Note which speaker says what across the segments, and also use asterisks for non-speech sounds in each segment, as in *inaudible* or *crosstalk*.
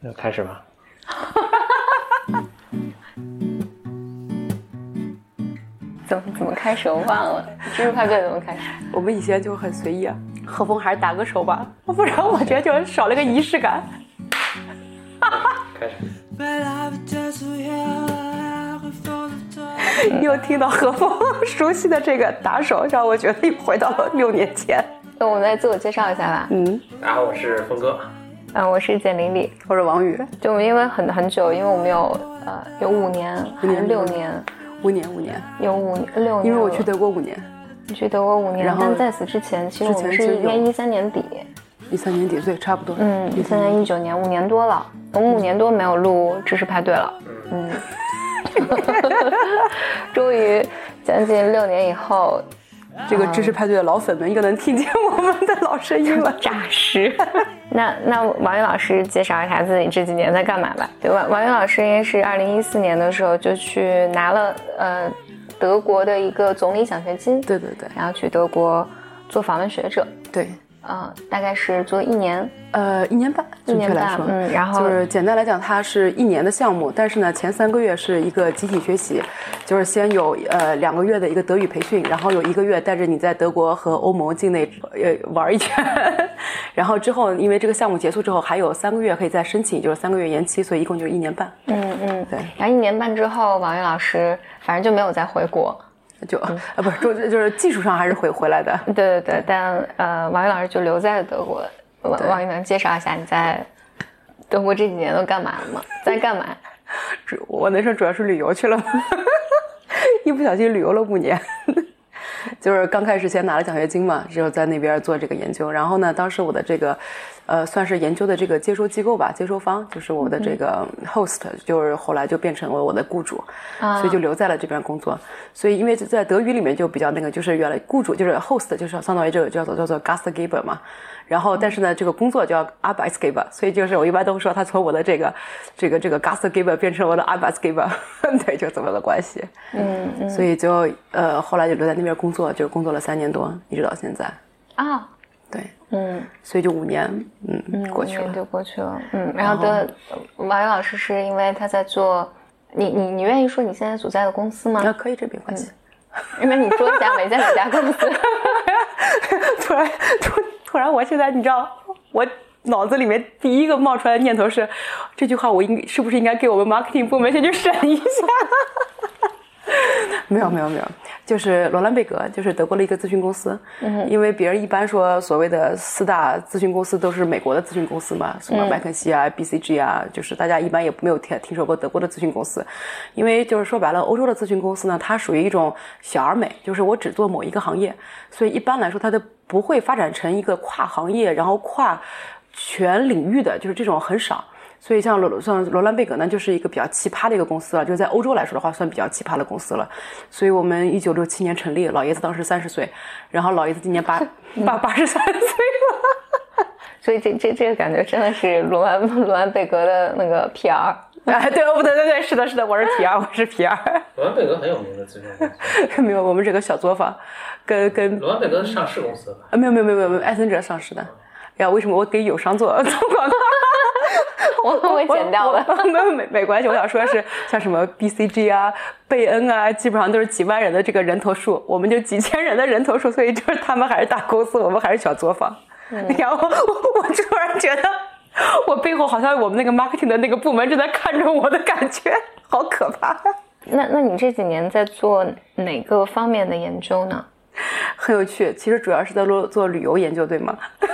Speaker 1: 那开始吧。*laughs*
Speaker 2: 怎么怎么开始？我忘了，知识派对怎么开始？
Speaker 3: 我们以前就很随意啊。何峰还是打个手吧，不然我觉得就少了个仪式感。*laughs*
Speaker 1: 开始。
Speaker 3: 又听到何峰 *laughs* 熟悉的这个打手，让我觉得又回到了六年前。
Speaker 2: 那我们来自我介绍一下吧。
Speaker 3: 嗯，
Speaker 1: 然后我是峰哥。
Speaker 2: 嗯，我是简玲玲，
Speaker 3: 我是王宇。
Speaker 2: 就因为很很久，因为我们有呃有五年还是六年？
Speaker 3: 五年五年。
Speaker 2: 有五六年。
Speaker 3: 因为我去德国五年。
Speaker 2: 你去德国五年，但在此之前，其实我们是应该一三年底。
Speaker 3: 一三年底对，差不多。
Speaker 2: 嗯，一三年一九年，五年多了，我们五年多没有录知识派对了。嗯。*laughs* 终于，将近六年以后，
Speaker 3: 这个知识派对的老粉们又能听见我们的老声音了，*laughs*
Speaker 2: 扎实。*laughs* 那那王宇老师介绍一下自己这几年在干嘛吧。对，王王宇老师应该是二零一四年的时候就去拿了呃德国的一个总理奖学金，
Speaker 3: 对对对，
Speaker 2: 然后去德国做访问学者，
Speaker 3: 对。
Speaker 2: 嗯，大概是做一年，
Speaker 3: 呃，一年半，准确来说，
Speaker 2: 嗯，然后
Speaker 3: 就是简单来讲，它是一年的项目，但是呢，前三个月是一个集体学习，就是先有呃两个月的一个德语培训，然后有一个月带着你在德国和欧盟境内呃玩一圈，*laughs* 然后之后因为这个项目结束之后还有三个月可以再申请，就是三个月延期，所以一共就是一年半。
Speaker 2: 嗯嗯，
Speaker 3: 对。
Speaker 2: 然后一年半之后，王玉老师反正就没有再回国。
Speaker 3: 就啊不是，就就是技术上还是回回来的。*laughs*
Speaker 2: 对对对，但呃，王云老师就留在了德国。王王宇能介绍一下你在德国这几年都干嘛了吗？在干嘛？*laughs*
Speaker 3: 主我那时候主要是旅游去了，*laughs* 一不小心旅游了五年。就是刚开始先拿了奖学金嘛，之后在那边做这个研究。然后呢，当时我的这个，呃，算是研究的这个接收机构吧，接收方就是我的这个 host，就是后来就变成了我的雇主，所以就留在了这边工作。所以因为在德语里面就比较那个，就是原来雇主就是 host，就是相当于这个叫做叫做 gastgeber 嘛。然后但是呢，这个工作叫 arbeitsgeber，所以就是我一般都会说他从我的这个这个这个 gastgeber 变成我的 arbeitsgeber，*laughs* 对，就这么个关系。
Speaker 2: 嗯嗯。
Speaker 3: 所以就呃后来就留在那边工作，就工作了三年多，一直到现在。
Speaker 2: 啊，
Speaker 3: 对，
Speaker 2: 嗯，
Speaker 3: 所以就五年，嗯
Speaker 2: 嗯，
Speaker 3: 过去了，
Speaker 2: 就过去了，嗯。然后的王宇老师是因为他在做，你你你愿意说你现在所在的公司吗？
Speaker 3: 啊，可以，这没关系。*laughs*
Speaker 2: 因为你说一下没在哪家公司。*laughs*
Speaker 3: 突然突。突然，我现在你知道，我脑子里面第一个冒出来的念头是，这句话我应是不是应该给我们 marketing 部门先去审一下？*laughs* 没有没有没有，就是罗兰贝格，就是德国的一个咨询公司。嗯，因为别人一般说所谓的四大咨询公司都是美国的咨询公司嘛，什么麦肯锡啊、BCG 啊，就是大家一般也没有听听说过德国的咨询公司。因为就是说白了，欧洲的咨询公司呢，它属于一种小而美，就是我只做某一个行业，所以一般来说它的不会发展成一个跨行业，然后跨全领域的，就是这种很少。所以像罗像罗兰贝格呢，就是一个比较奇葩的一个公司了，就是在欧洲来说的话，算比较奇葩的公司了。所以我们一九六七年成立，老爷子当时三十岁，然后老爷子今年八八 *laughs* 八十三岁了。
Speaker 2: 所以这这这个感觉真的是罗兰罗兰贝格的那个 PR。*laughs*
Speaker 3: 哎，对，哦不对，对对，是的，是的，我是皮儿我是皮儿。*laughs*
Speaker 1: 罗兰贝格很有名的咨询公
Speaker 3: 司。*laughs* 没有，我们这个小作坊，跟跟
Speaker 1: 罗兰贝格是上市公司。
Speaker 3: 啊，没有没有没有没有，艾森哲上市的。呀，为什么我给友商做做广告？
Speaker 2: 我会剪掉的，
Speaker 3: 没有没没关系。我想说的是，像什么 BCG 啊、贝恩啊，基本上都是几万人的这个人头数，我们就几千人的人头数，所以就是他们还是大公司，我们还是小作坊。然后我突然觉得，*laughs* 我背后好像我们那个 marketing 的那个部门正在看着我的感觉，*laughs* 好可怕。
Speaker 2: 那那你这几年在做哪个方面的研究呢？
Speaker 3: 很有趣，其实主要是在做做旅游研究，对吗？*laughs*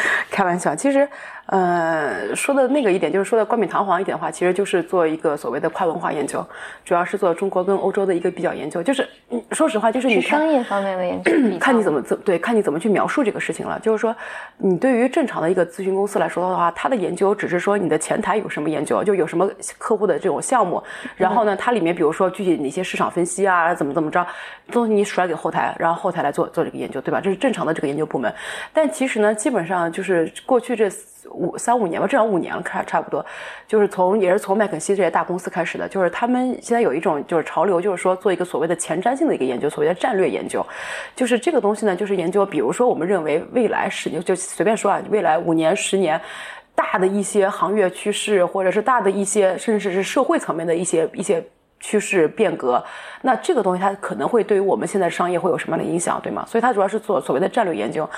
Speaker 3: *laughs* 开玩笑，其实。呃，说的那个一点就是说的冠冕堂皇一点的话，其实就是做一个所谓的跨文化研究，主要是做中国跟欧洲的一个比较研究。就是说实话，就是你
Speaker 2: 商业方面的研究，
Speaker 3: 看你怎么怎对，看你怎么去描述这个事情了。就是说，你对于正常的一个咨询公司来说的话，它的研究只是说你的前台有什么研究，就有什么客户的这种项目，然后呢，它里面比如说具体哪些市场分析啊，怎么怎么着，东西你甩给后台，然后后台来做做这个研究，对吧？这是正常的这个研究部门。但其实呢，基本上就是过去这。五三五年吧，至少五年了，差差不多，就是从也是从麦肯锡这些大公司开始的，就是他们现在有一种就是潮流，就是说做一个所谓的前瞻性的一个研究，所谓的战略研究，就是这个东西呢，就是研究，比如说我们认为未来十年就随便说啊，未来五年十年。大的一些行业趋势，或者是大的一些，甚至是社会层面的一些一些。趋势变革，那这个东西它可能会对于我们现在商业会有什么样的影响，对吗？所以它主要是做所谓的战略研究，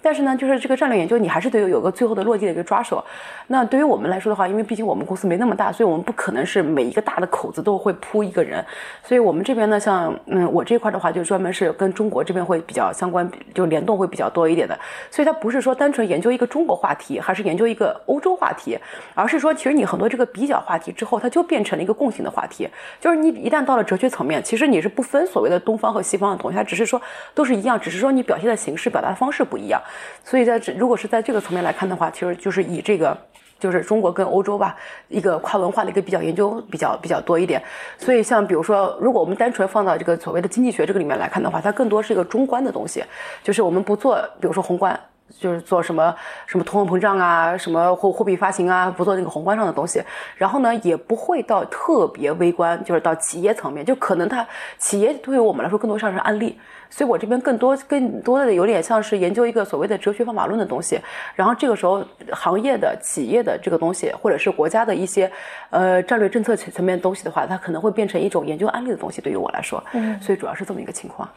Speaker 3: 但是呢，就是这个战略研究你还是得有个最后的落地的一个抓手。那对于我们来说的话，因为毕竟我们公司没那么大，所以我们不可能是每一个大的口子都会铺一个人。所以我们这边呢，像嗯我这块的话，就专门是跟中国这边会比较相关，就联动会比较多一点的。所以它不是说单纯研究一个中国话题，还是研究一个欧洲话题，而是说其实你很多这个比较话题之后，它就变成了一个共性的话题，就。就是你一旦到了哲学层面，其实你是不分所谓的东方和西方的东西，它只是说都是一样，只是说你表现的形式、表达的方式不一样。所以在这如果是在这个层面来看的话，其实就是以这个就是中国跟欧洲吧，一个跨文化的一个比较研究比较比较多一点。所以像比如说，如果我们单纯放到这个所谓的经济学这个里面来看的话，它更多是一个中观的东西，就是我们不做，比如说宏观。就是做什么什么通货膨胀啊，什么货货币发行啊，不做那个宏观上的东西。然后呢，也不会到特别微观，就是到企业层面，就可能它企业对于我们来说更多像是案例。所以我这边更多更多的有点像是研究一个所谓的哲学方法论的东西。然后这个时候，行业的企业的这个东西，或者是国家的一些呃战略政策层层面的东西的话，它可能会变成一种研究案例的东西。对于我来说，嗯，所以主要是这么一个情况。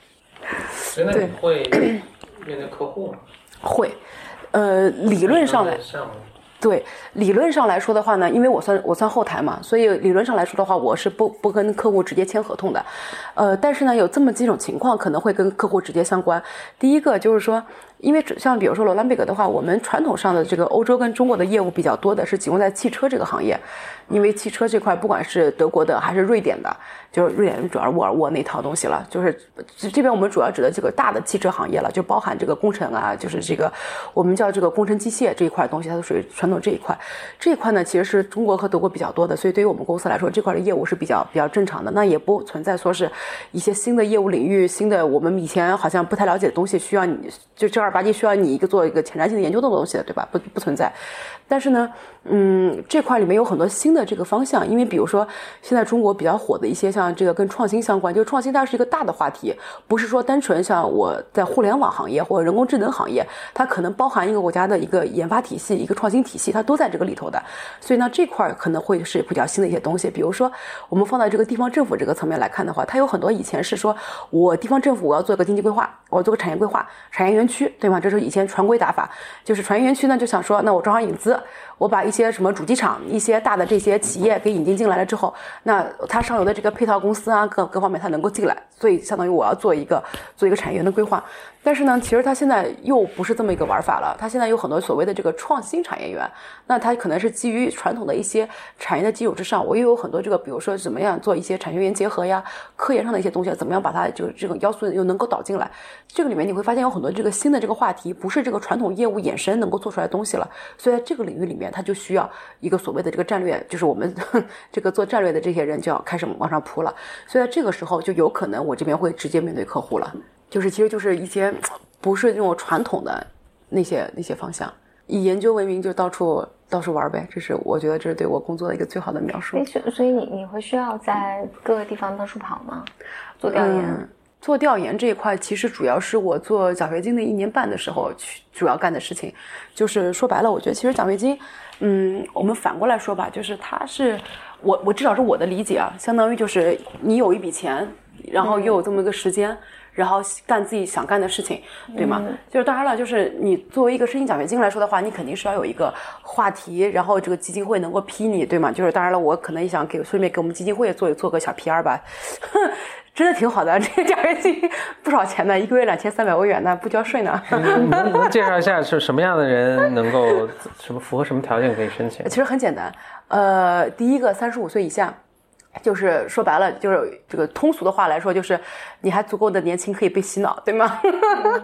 Speaker 1: 所以那你会面对客户吗？
Speaker 3: 会，呃，理论上来，对，理论上来说的话呢，因为我算我算后台嘛，所以理论上来说的话，我是不不跟客户直接签合同的，呃，但是呢，有这么几种情况可能会跟客户直接相关。第一个就是说。因为像比如说罗兰贝格的话，我们传统上的这个欧洲跟中国的业务比较多的是集中在汽车这个行业，因为汽车这块不管是德国的还是瑞典的，就是瑞典主要沃尔沃那套东西了，就是这边我们主要指的这个大的汽车行业了，就包含这个工程啊，就是这个我们叫这个工程机械这一块东西，它都属于传统这一块。这一块呢，其实是中国和德国比较多的，所以对于我们公司来说，这块的业务是比较比较正常的，那也不存在说是一些新的业务领域、新的我们以前好像不太了解的东西需要你就正儿。吧唧需要你一个做一个前瞻性的研究的东西的，对吧？不不存在。但是呢，嗯，这块里面有很多新的这个方向，因为比如说现在中国比较火的一些像这个跟创新相关，就创新它是一个大的话题，不是说单纯像我在互联网行业或者人工智能行业，它可能包含一个国家的一个研发体系、一个创新体系，它都在这个里头的。所以呢，这块可能会是比较新的一些东西。比如说，我们放到这个地方政府这个层面来看的话，它有很多以前是说我地方政府我要做一个经济规划，我做个产业规划、产业园区。对吗？这是以前常规打法，就是产业园区呢，就想说，那我招商引资，的。我把一些什么主机厂、一些大的这些企业给引进进来了之后，那它上游的这个配套公司啊，各各方面它能够进来，所以相当于我要做一个做一个产业园的规划。但是呢，其实它现在又不是这么一个玩法了。它现在有很多所谓的这个创新产业园，那它可能是基于传统的一些产业的基础之上，我又有很多这个，比如说怎么样做一些产学研结合呀，科研上的一些东西，怎么样把它就这个要素又能够导进来。这个里面你会发现有很多这个新的这个话题，不是这个传统业务衍生能够做出来的东西了。所以在这个领域里面，它就需要一个所谓的这个战略，就是我们 *laughs* 这个做战略的这些人就要开始往上扑了。所以在这个时候，就有可能我这边会直接面对客户了。就是，其实就是一些不是那种传统的那些那些方向，以研究为名就到处到处玩呗。这是我觉得这是对我工作的一个最好的描述。
Speaker 2: 所以你你会需要在各个地方到处跑吗？做调研？
Speaker 3: 做调研这一块，其实主要是我做奖学金的一年半的时候去主要干的事情。就是说白了，我觉得其实奖学金，嗯，我们反过来说吧，就是它是我我至少是我的理解啊，相当于就是你有一笔钱，然后又有这么一个时间。然后干自己想干的事情，对吗？就是当然了，就是你作为一个申请奖学金来说的话，你肯定是要有一个话题，然后这个基金会能够批你，对吗？就是当然了，我可能也想给顺便给我们基金会做做个小 PR 吧，*laughs* 真的挺好的，这个奖学金不少钱呢，一个月两千三百欧元呢，不交税呢。
Speaker 1: 能能介绍一下是什么样的人能够什么符合什么条件可以申请？
Speaker 3: 其实很简单，呃，第一个三十五岁以下。就是说白了，就是这个通俗的话来说，就是你还足够的年轻可以被洗脑，对吗？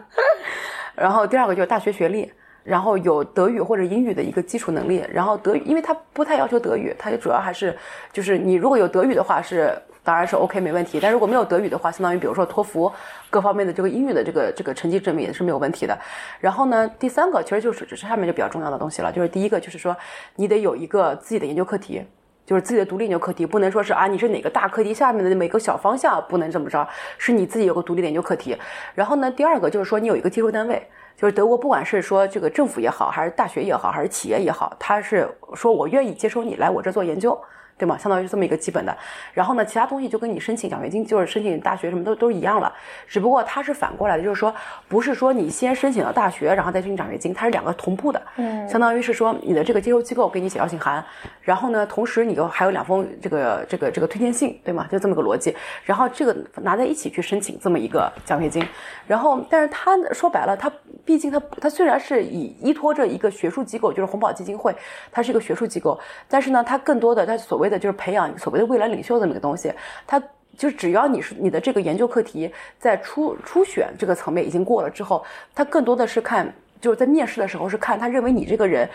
Speaker 3: *laughs* 然后第二个就是大学学历，然后有德语或者英语的一个基础能力，然后德语，因为它不太要求德语，它就主要还是就是你如果有德语的话是当然是 OK 没问题，但如果没有德语的话，相当于比如说托福各方面的这个英语的这个这个成绩证明也是没有问题的。然后呢，第三个其实就是这上面就比较重要的东西了，就是第一个就是说你得有一个自己的研究课题。就是自己的独立研究课题，不能说是啊，你是哪个大课题下面的每个小方向，不能这么着，是你自己有个独立的研究课题。然后呢，第二个就是说你有一个接收单位，就是德国不管是说这个政府也好，还是大学也好，还是企业也好，他是说我愿意接收你来我这做研究。对吗？相当于是这么一个基本的，然后呢，其他东西就跟你申请奖学金，就是申请大学什么都都一样了，只不过它是反过来的，就是说不是说你先申请了大学，然后再申请奖学金，它是两个同步的，嗯，相当于是说你的这个接收机构给你写邀请函，然后呢，同时你又还有两封这个这个这个推荐信，对吗？就这么个逻辑，然后这个拿在一起去申请这么一个奖学金，然后但是他说白了，他毕竟他他虽然是以依托着一个学术机构，就是红宝基金会，它是一个学术机构，但是呢，它更多的它所谓的就是培养所谓的未来领袖这么一个东西，它就只要你是你的这个研究课题在初初选这个层面已经过了之后，他更多的是看就是在面试的时候是看他认为你这个人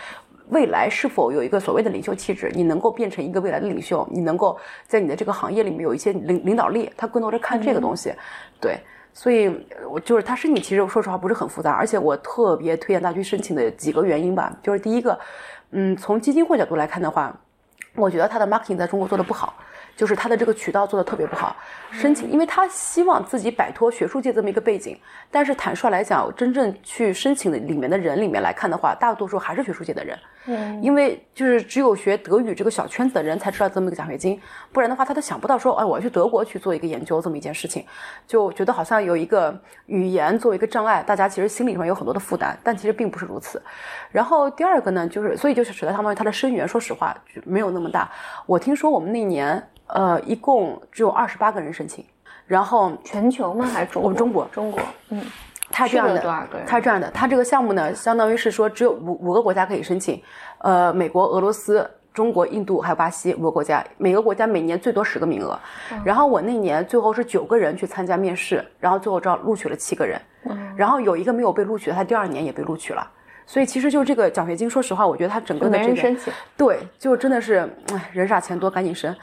Speaker 3: 未来是否有一个所谓的领袖气质，你能够变成一个未来的领袖，你能够在你的这个行业里面有一些领领导力，他更多是看这个东西，对，所以我就是他申请其实说实话不是很复杂，而且我特别推荐大家去申请的几个原因吧，就是第一个，嗯，从基金会角度来看的话。我觉得他的 marketing 在中国做的不好。就是他的这个渠道做的特别不好，申请，因为他希望自己摆脱学术界这么一个背景，但是坦率来讲，真正去申请的里面的人里面来看的话，大多数还是学术界的人，嗯，因为就是只有学德语这个小圈子的人才知道这么一个奖学金，不然的话他都想不到说，哎，我要去德国去做一个研究这么一件事情，就觉得好像有一个语言作为一个障碍，大家其实心理上有很多的负担，但其实并不是如此。然后第二个呢，就是所以就是使得相当于他的生源，说实话就没有那么大。我听说我们那年。呃，一共只有二十八个人申请，然后
Speaker 2: 全球吗？还是中？
Speaker 3: 我们中国，
Speaker 2: 中国，嗯，
Speaker 3: 他这样的，他这样的，他这个项目呢，相当于是说只有五五个国家可以申请，呃，美国、俄罗斯、中国、印度还有巴西五个国家，每个国家每年最多十个名额。然后我那年最后是九个人去参加面试，然后最后招录取了七个人，然后有一个没有被录取，他第二年也被录取了。所以其实就这个奖学金，说实话，我觉得它整个的这个，对，就真的是，哎，人傻钱多，赶紧申。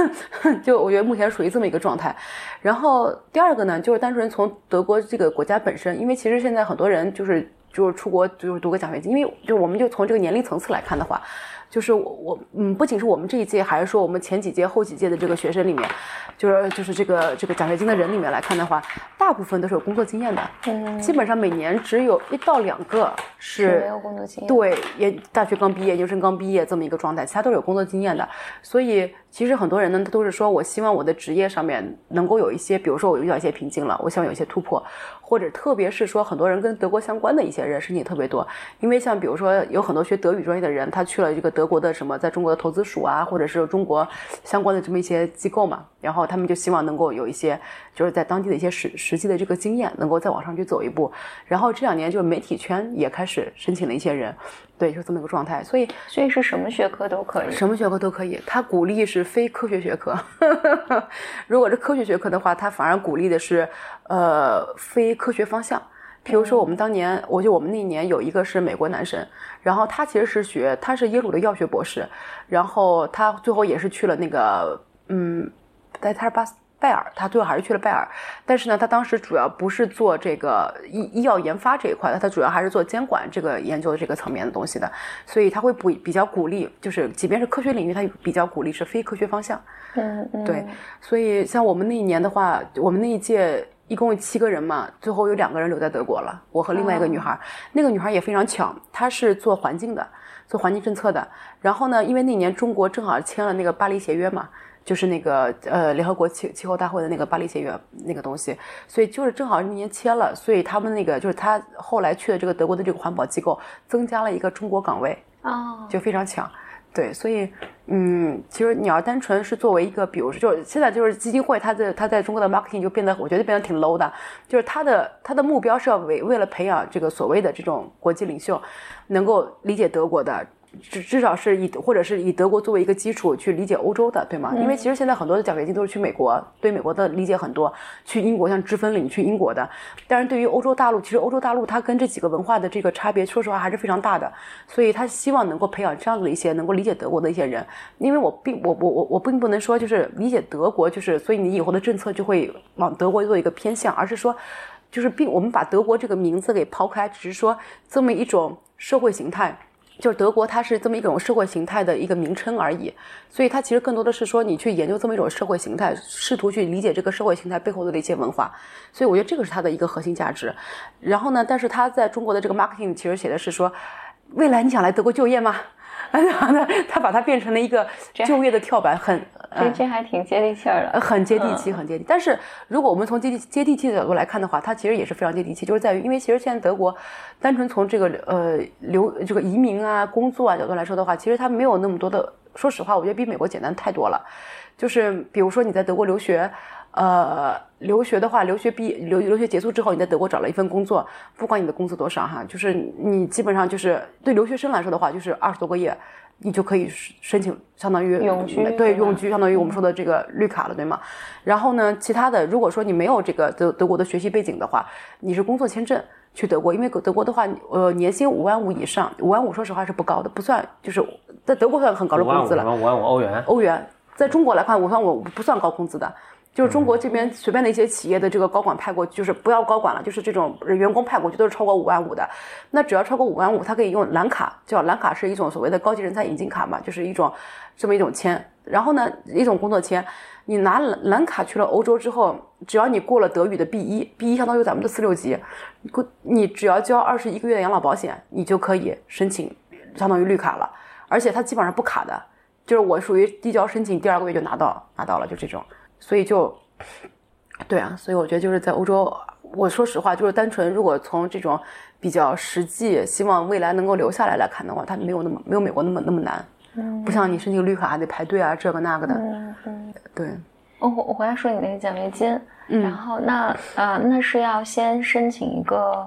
Speaker 3: *laughs* 就我觉得目前属于这么一个状态。然后第二个呢，就是单纯从德国这个国家本身，因为其实现在很多人就是就是出国就是读个奖学金，因为就我们就从这个年龄层次来看的话。就是我我嗯，不仅是我们这一届，还是说我们前几届、后几届的这个学生里面，就是就是这个这个奖学金的人里面来看的话，大部分都是有工作经验的。嗯，基本上每年只有一到两个
Speaker 2: 是没有工作经验。
Speaker 3: 对，也大学刚毕业、研究生刚毕业这么一个状态，其他都是有工作经验的。所以其实很多人呢，他都是说我希望我的职业上面能够有一些，比如说我遇到一些瓶颈了，我希望有一些突破。或者特别是说很多人跟德国相关的一些人申请特别多，因为像比如说有很多学德语专业的人，他去了这个德国的什么，在中国的投资署啊，或者是中国相关的这么一些机构嘛，然后他们就希望能够有一些就是在当地的一些实实际的这个经验，能够再往上去走一步。然后这两年就是媒体圈也开始申请了一些人。对，就这么一个状态，所以
Speaker 2: 所以是什么学科都可以，
Speaker 3: 什么学科都可以。他鼓励是非科学学科，*laughs* 如果是科学学科的话，他反而鼓励的是呃非科学方向。比如说我们当年，我就我们那年有一个是美国男生，然后他其实是学，他是耶鲁的药学博士，然后他最后也是去了那个嗯，在他是巴斯。拜耳，他最后还是去了拜耳，但是呢，他当时主要不是做这个医医药研发这一块的，他主要还是做监管这个研究这个层面的东西的，所以他会不比较鼓励，就是即便是科学领域，他比较鼓励是非科学方向。
Speaker 2: 嗯嗯。
Speaker 3: 对，所以像我们那一年的话，我们那一届一共有七个人嘛，最后有两个人留在德国了，我和另外一个女孩，那个女孩也非常巧，她是做环境的，做环境政策的，然后呢，因为那年中国正好签了那个巴黎协约嘛。就是那个呃，联合国气气候大会的那个巴黎协约那个东西，所以就是正好那年签了，所以他们那个就是他后来去的这个德国的这个环保机构增加了一个中国岗位，
Speaker 2: 哦，
Speaker 3: 就非常强，对，所以嗯，其实你要单纯是作为一个，比如说，就是现在就是基金会，它的它在中国的 marketing 就变得，我觉得变得挺 low 的，就是它的它的目标是要为为了培养这个所谓的这种国际领袖，能够理解德国的。至至少是以或者是以德国作为一个基础去理解欧洲的，对吗？因为其实现在很多的奖学金都是去美国，对美国的理解很多，去英国像知分领去英国的。但是对于欧洲大陆，其实欧洲大陆它跟这几个文化的这个差别，说实话还是非常大的。所以他希望能够培养这样子的一些能够理解德国的一些人。因为我并我我我我并不能说就是理解德国，就是所以你以后的政策就会往德国做一个偏向，而是说，就是并我们把德国这个名字给抛开，只是说这么一种社会形态。就是德国，它是这么一种社会形态的一个名称而已，所以它其实更多的是说你去研究这么一种社会形态，试图去理解这个社会形态背后的一些文化，所以我觉得这个是它的一个核心价值。然后呢，但是它在中国的这个 marketing 其实写的是说，未来你想来德国就业吗？*laughs* 他把它变成了一个就业的跳板，很
Speaker 2: 这这还挺接地气儿的，
Speaker 3: 很接地气，很接地。但是如果我们从接地接地气的角度来看的话，它其实也是非常接地气，就是在于，因为其实现在德国，单纯从这个呃留这个移民啊、工作啊角度来说的话，其实它没有那么多的。说实话，我觉得比美国简单太多了。就是比如说你在德国留学。呃，留学的话，留学毕留留学结束之后，你在德国找了一份工作，不管你的工资多少哈，就是你基本上就是对留学生来说的话，就是二十多个月，你就可以申请相当于
Speaker 2: 永居，
Speaker 3: 对永居，相当于我们说的这个绿卡了，对吗？然后呢，其他的，如果说你没有这个德德国的学习背景的话，你是工作签证去德国，因为德国的话，呃，年薪五万五以上，五万五说实话是不高的，不算就是在德国算很高的工资了，
Speaker 1: 五万五欧元，
Speaker 3: 欧元，在中国来看，五万五不算高工资的。就是中国这边随便的一些企业的这个高管派过，就是不要高管了，就是这种员工派过去都是超过五万五的。那只要超过五万五，他可以用蓝卡，叫蓝卡是一种所谓的高级人才引进卡嘛，就是一种这么一种签。然后呢，一种工作签，你拿蓝蓝卡去了欧洲之后，只要你过了德语的 B 一，B 一相当于咱们的四六级，过你只要交二十一个月的养老保险，你就可以申请相当于绿卡了。而且它基本上不卡的，就是我属于递交申请第二个月就拿到拿到了，就这种。所以就，对啊，所以我觉得就是在欧洲，我说实话，就是单纯如果从这种比较实际，希望未来能够留下来来看的话，它没有那么没有美国那么那么难，嗯，不像你申请绿卡还得排队啊，这个那个的，嗯嗯，对。
Speaker 2: 我我回来说你那个奖学金，然后那呃那是要先申请一个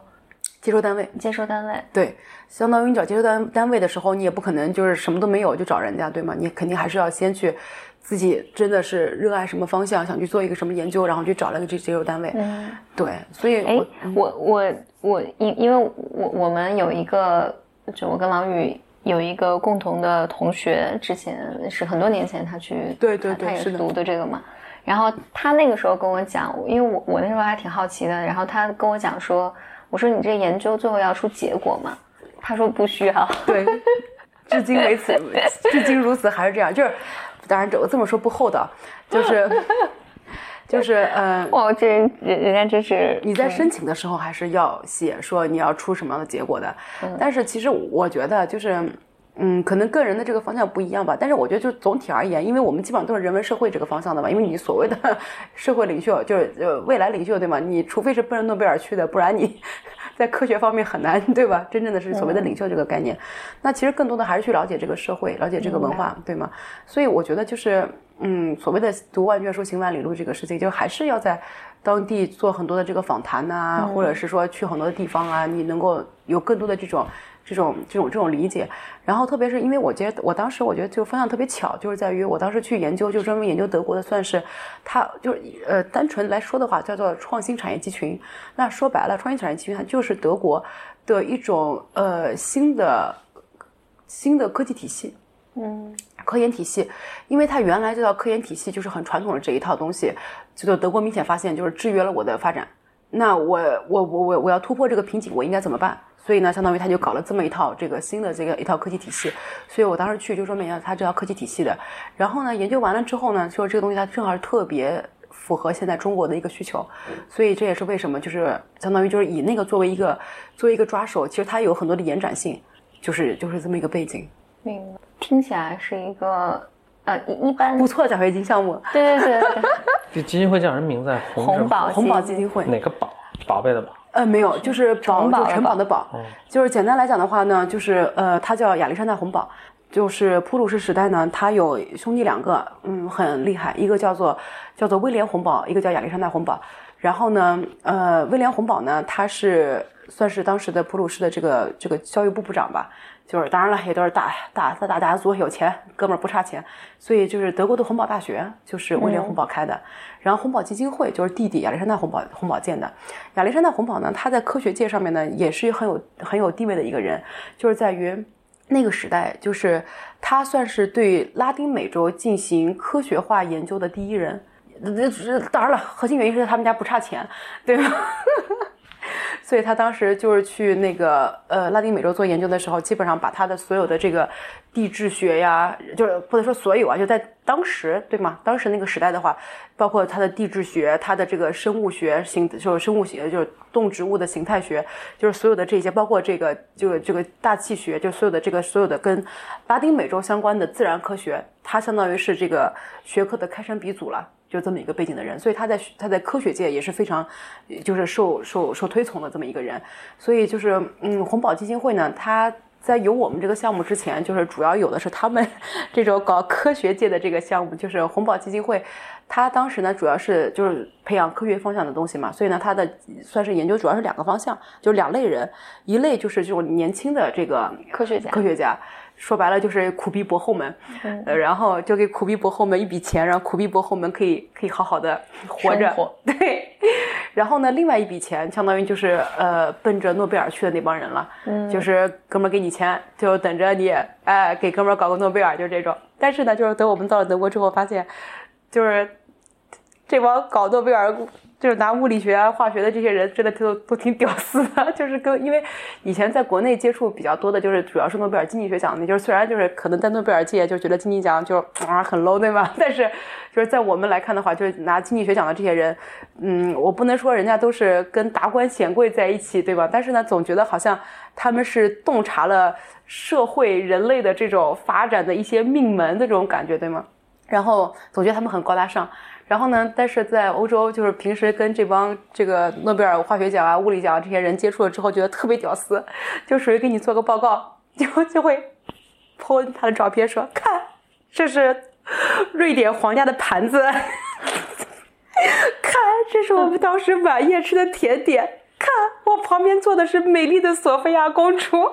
Speaker 3: 接收单位，
Speaker 2: 接收单位，
Speaker 3: 对，相当于你找接收单单位的时候，你也不可能就是什么都没有就找人家，对吗？你肯定还是要先去。自己真的是热爱什么方向，想去做一个什么研究，然后去找了个这接收单位。嗯，对，所以，
Speaker 2: 哎，我我我，因因为我我们有一个，就我跟王宇有一个共同的同学，之前是很多年前他去，
Speaker 3: 对对对，
Speaker 2: 他也是读的这个嘛。然后他那个时候跟我讲，因为我我那时候还挺好奇的，然后他跟我讲说，我说你这研究最后要出结果吗？他说不需要。
Speaker 3: 对，至今为此，至今如此，还是这样，就是。当然，这我这么说不厚道，就是，*laughs* 就是，嗯，
Speaker 2: 哇，这人人家真是
Speaker 3: 你在申请的时候还是要写说你要出什么样的结果的，但是其实我觉得就是，嗯，可能个人的这个方向不一样吧，但是我觉得就总体而言，因为我们基本上都是人文社会这个方向的嘛，因为你所谓的 *laughs* 社会领袖就是呃未来领袖对吗？你除非是奔着诺贝尔去的，不然你。在科学方面很难，*laughs* 对吧？真正的是所谓的领袖这个概念，那其实更多的还是去了解这个社会，了解这个文化，对吗？所以我觉得就是，嗯，所谓的读万卷书行万里路这个事情，就还是要在当地做很多的这个访谈呐，或者是说去很多的地方啊，你能够有更多的这种。这种这种这种理解，然后特别是因为我觉得我当时我觉得就方向特别巧，就是在于我当时去研究，就专门研究德国的，算是它就是呃单纯来说的话，叫做创新产业集群。那说白了，创新产业集群它就是德国的一种呃新的新的科技体系，嗯，科研体系，因为它原来这套科研体系就是很传统的这一套东西，就德国明显发现就是制约了我的发展。那我我我我我要突破这个瓶颈，我应该怎么办？所以呢，相当于他就搞了这么一套这个新的这个一套科技体系。所以我当时去就说明了他这套科技体系的。然后呢，研究完了之后呢，说这个东西它正好是特别符合现在中国的一个需求。所以这也是为什么就是相当于就是以那个作为一个作为一个抓手，其实它有很多的延展性，就是就是这么一个背景。
Speaker 2: 明白。听起来是一个呃一般
Speaker 3: 不错奖学金项目。
Speaker 2: 对对对。
Speaker 1: 这 *laughs* 基金会叫什么名字？
Speaker 2: 红宝
Speaker 3: 红宝基金会。
Speaker 1: 哪个宝？宝贝的宝。
Speaker 3: 呃，没有，就是宝，就城堡的堡，就是简单来讲的话呢，就是呃，它叫亚历山大红宝，就是普鲁士时代呢，他有兄弟两个，嗯，很厉害，一个叫做叫做威廉红宝，一个叫亚历山大红宝。然后呢，呃，威廉红宝呢，他是算是当时的普鲁士的这个这个教育部部长吧。就是当然了，也都是大大大大家族，有钱哥们儿不差钱，所以就是德国的洪堡大学就是威廉洪堡开的，然后洪堡基金会就是弟弟亚历山大洪堡洪堡建的。亚历山大洪堡呢，他在科学界上面呢也是很有很有地位的一个人，就是在于那个时代，就是他算是对拉丁美洲进行科学化研究的第一人。那当然了，核心原因是他们家不差钱，对吧？所以他当时就是去那个呃拉丁美洲做研究的时候，基本上把他的所有的这个地质学呀，就是不能说所有啊，就在当时对吗？当时那个时代的话，包括他的地质学、他的这个生物学形，就是生物学，就是动植物的形态学，就是所有的这些，包括这个就这个大气学，就所有的这个所有的跟拉丁美洲相关的自然科学，他相当于是这个学科的开山鼻祖了。就这么一个背景的人，所以他在他在科学界也是非常，就是受受受推崇的这么一个人。所以就是嗯，红宝基金会呢，他在有我们这个项目之前，就是主要有的是他们 *laughs* 这种搞科学界的这个项目，就是红宝基金会，他当时呢主要是就是培养科学方向的东西嘛，所以呢他的算是研究主要是两个方向，就是两类人，一类就是这种年轻的这个
Speaker 2: 科学家，
Speaker 3: 科学家。说白了就是苦逼博后们，呃，然后就给苦逼博后们一笔钱，让苦逼博后们可以可以好好的活着。*laughs* 对，然后呢，另外一笔钱相当于就是呃，奔着诺贝尔去的那帮人了，就是哥们儿给你钱，就等着你哎给哥们儿搞个诺贝尔，就这种。但是呢，就是等我们到了德国之后，发现就是这帮搞诺贝尔。就是拿物理学啊、化学的这些人，真的都都挺屌丝的。*laughs* 就是跟因为以前在国内接触比较多的，就是主要是诺贝尔经济学奖的，就是虽然就是可能在诺贝尔界就觉得经济奖就啊很 low 对吧？*laughs* 但是就是在我们来看的话，就是拿经济学奖的这些人，嗯，我不能说人家都是跟达官显贵在一起对吧？但是呢，总觉得好像他们是洞察了社会人类的这种发展的一些命门的这种感觉对吗？然后总觉得他们很高大上。然后呢？但是在欧洲，就是平时跟这帮这个诺贝尔化学奖啊、物理奖这些人接触了之后，觉得特别屌丝，就属于给你做个报告，*laughs* 就就会 po 他的照片说：“看，这是瑞典皇家的盘子，*laughs* 看，这是我们当时晚宴吃的甜点，看，我旁边坐的是美丽的索菲亚公主。”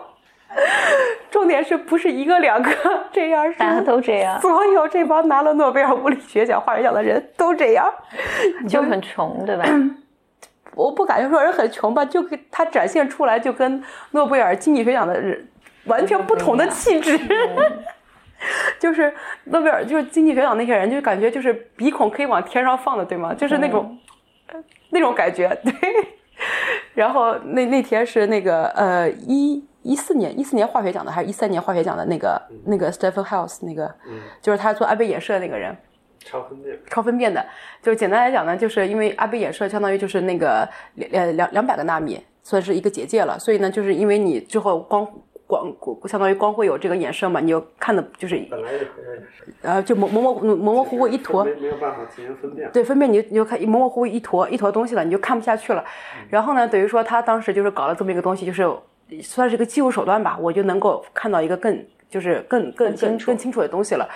Speaker 3: *laughs* 重点是不是一个两个这样？
Speaker 2: 大家都这样。
Speaker 3: 所有这帮拿了诺贝尔物理学奖、化学奖的人都这样，*laughs*
Speaker 2: 就很穷，对吧？*clears throat*
Speaker 3: 我不敢说人很穷吧，就他展现出来就跟诺贝尔经济学奖的人完全不同的气质。*laughs* 就是诺贝尔，就是经济学奖那些人，就感觉就是鼻孔可以往天上放的，对吗？就是那种那种感觉。对。然后那那天是那个呃一。一四年，一四年化学奖的，还是一三年化学奖的那个那个 Stephen House 那个，就是他做阿贝衍射那个人，
Speaker 1: 超分辨，
Speaker 3: 超分辨的，就简单来讲呢，就是因为阿贝衍射相当于就是那个两两两百个纳米，算是一个结界了，所以呢，就是因为你之后光光相当于光会有这个衍射嘛，你就看的就是，
Speaker 1: 本来就
Speaker 3: 呃就模模模模模糊糊一坨，
Speaker 1: 没没有办法进行分辨，
Speaker 3: 对，分辨你你就看模模糊糊一坨一坨东西了，你就看不下去了，然后呢，等于说他当时就是搞了这么一个东西，就是。算是个技术手段吧，我就能够看到一个更就是更更更更清楚的东西了。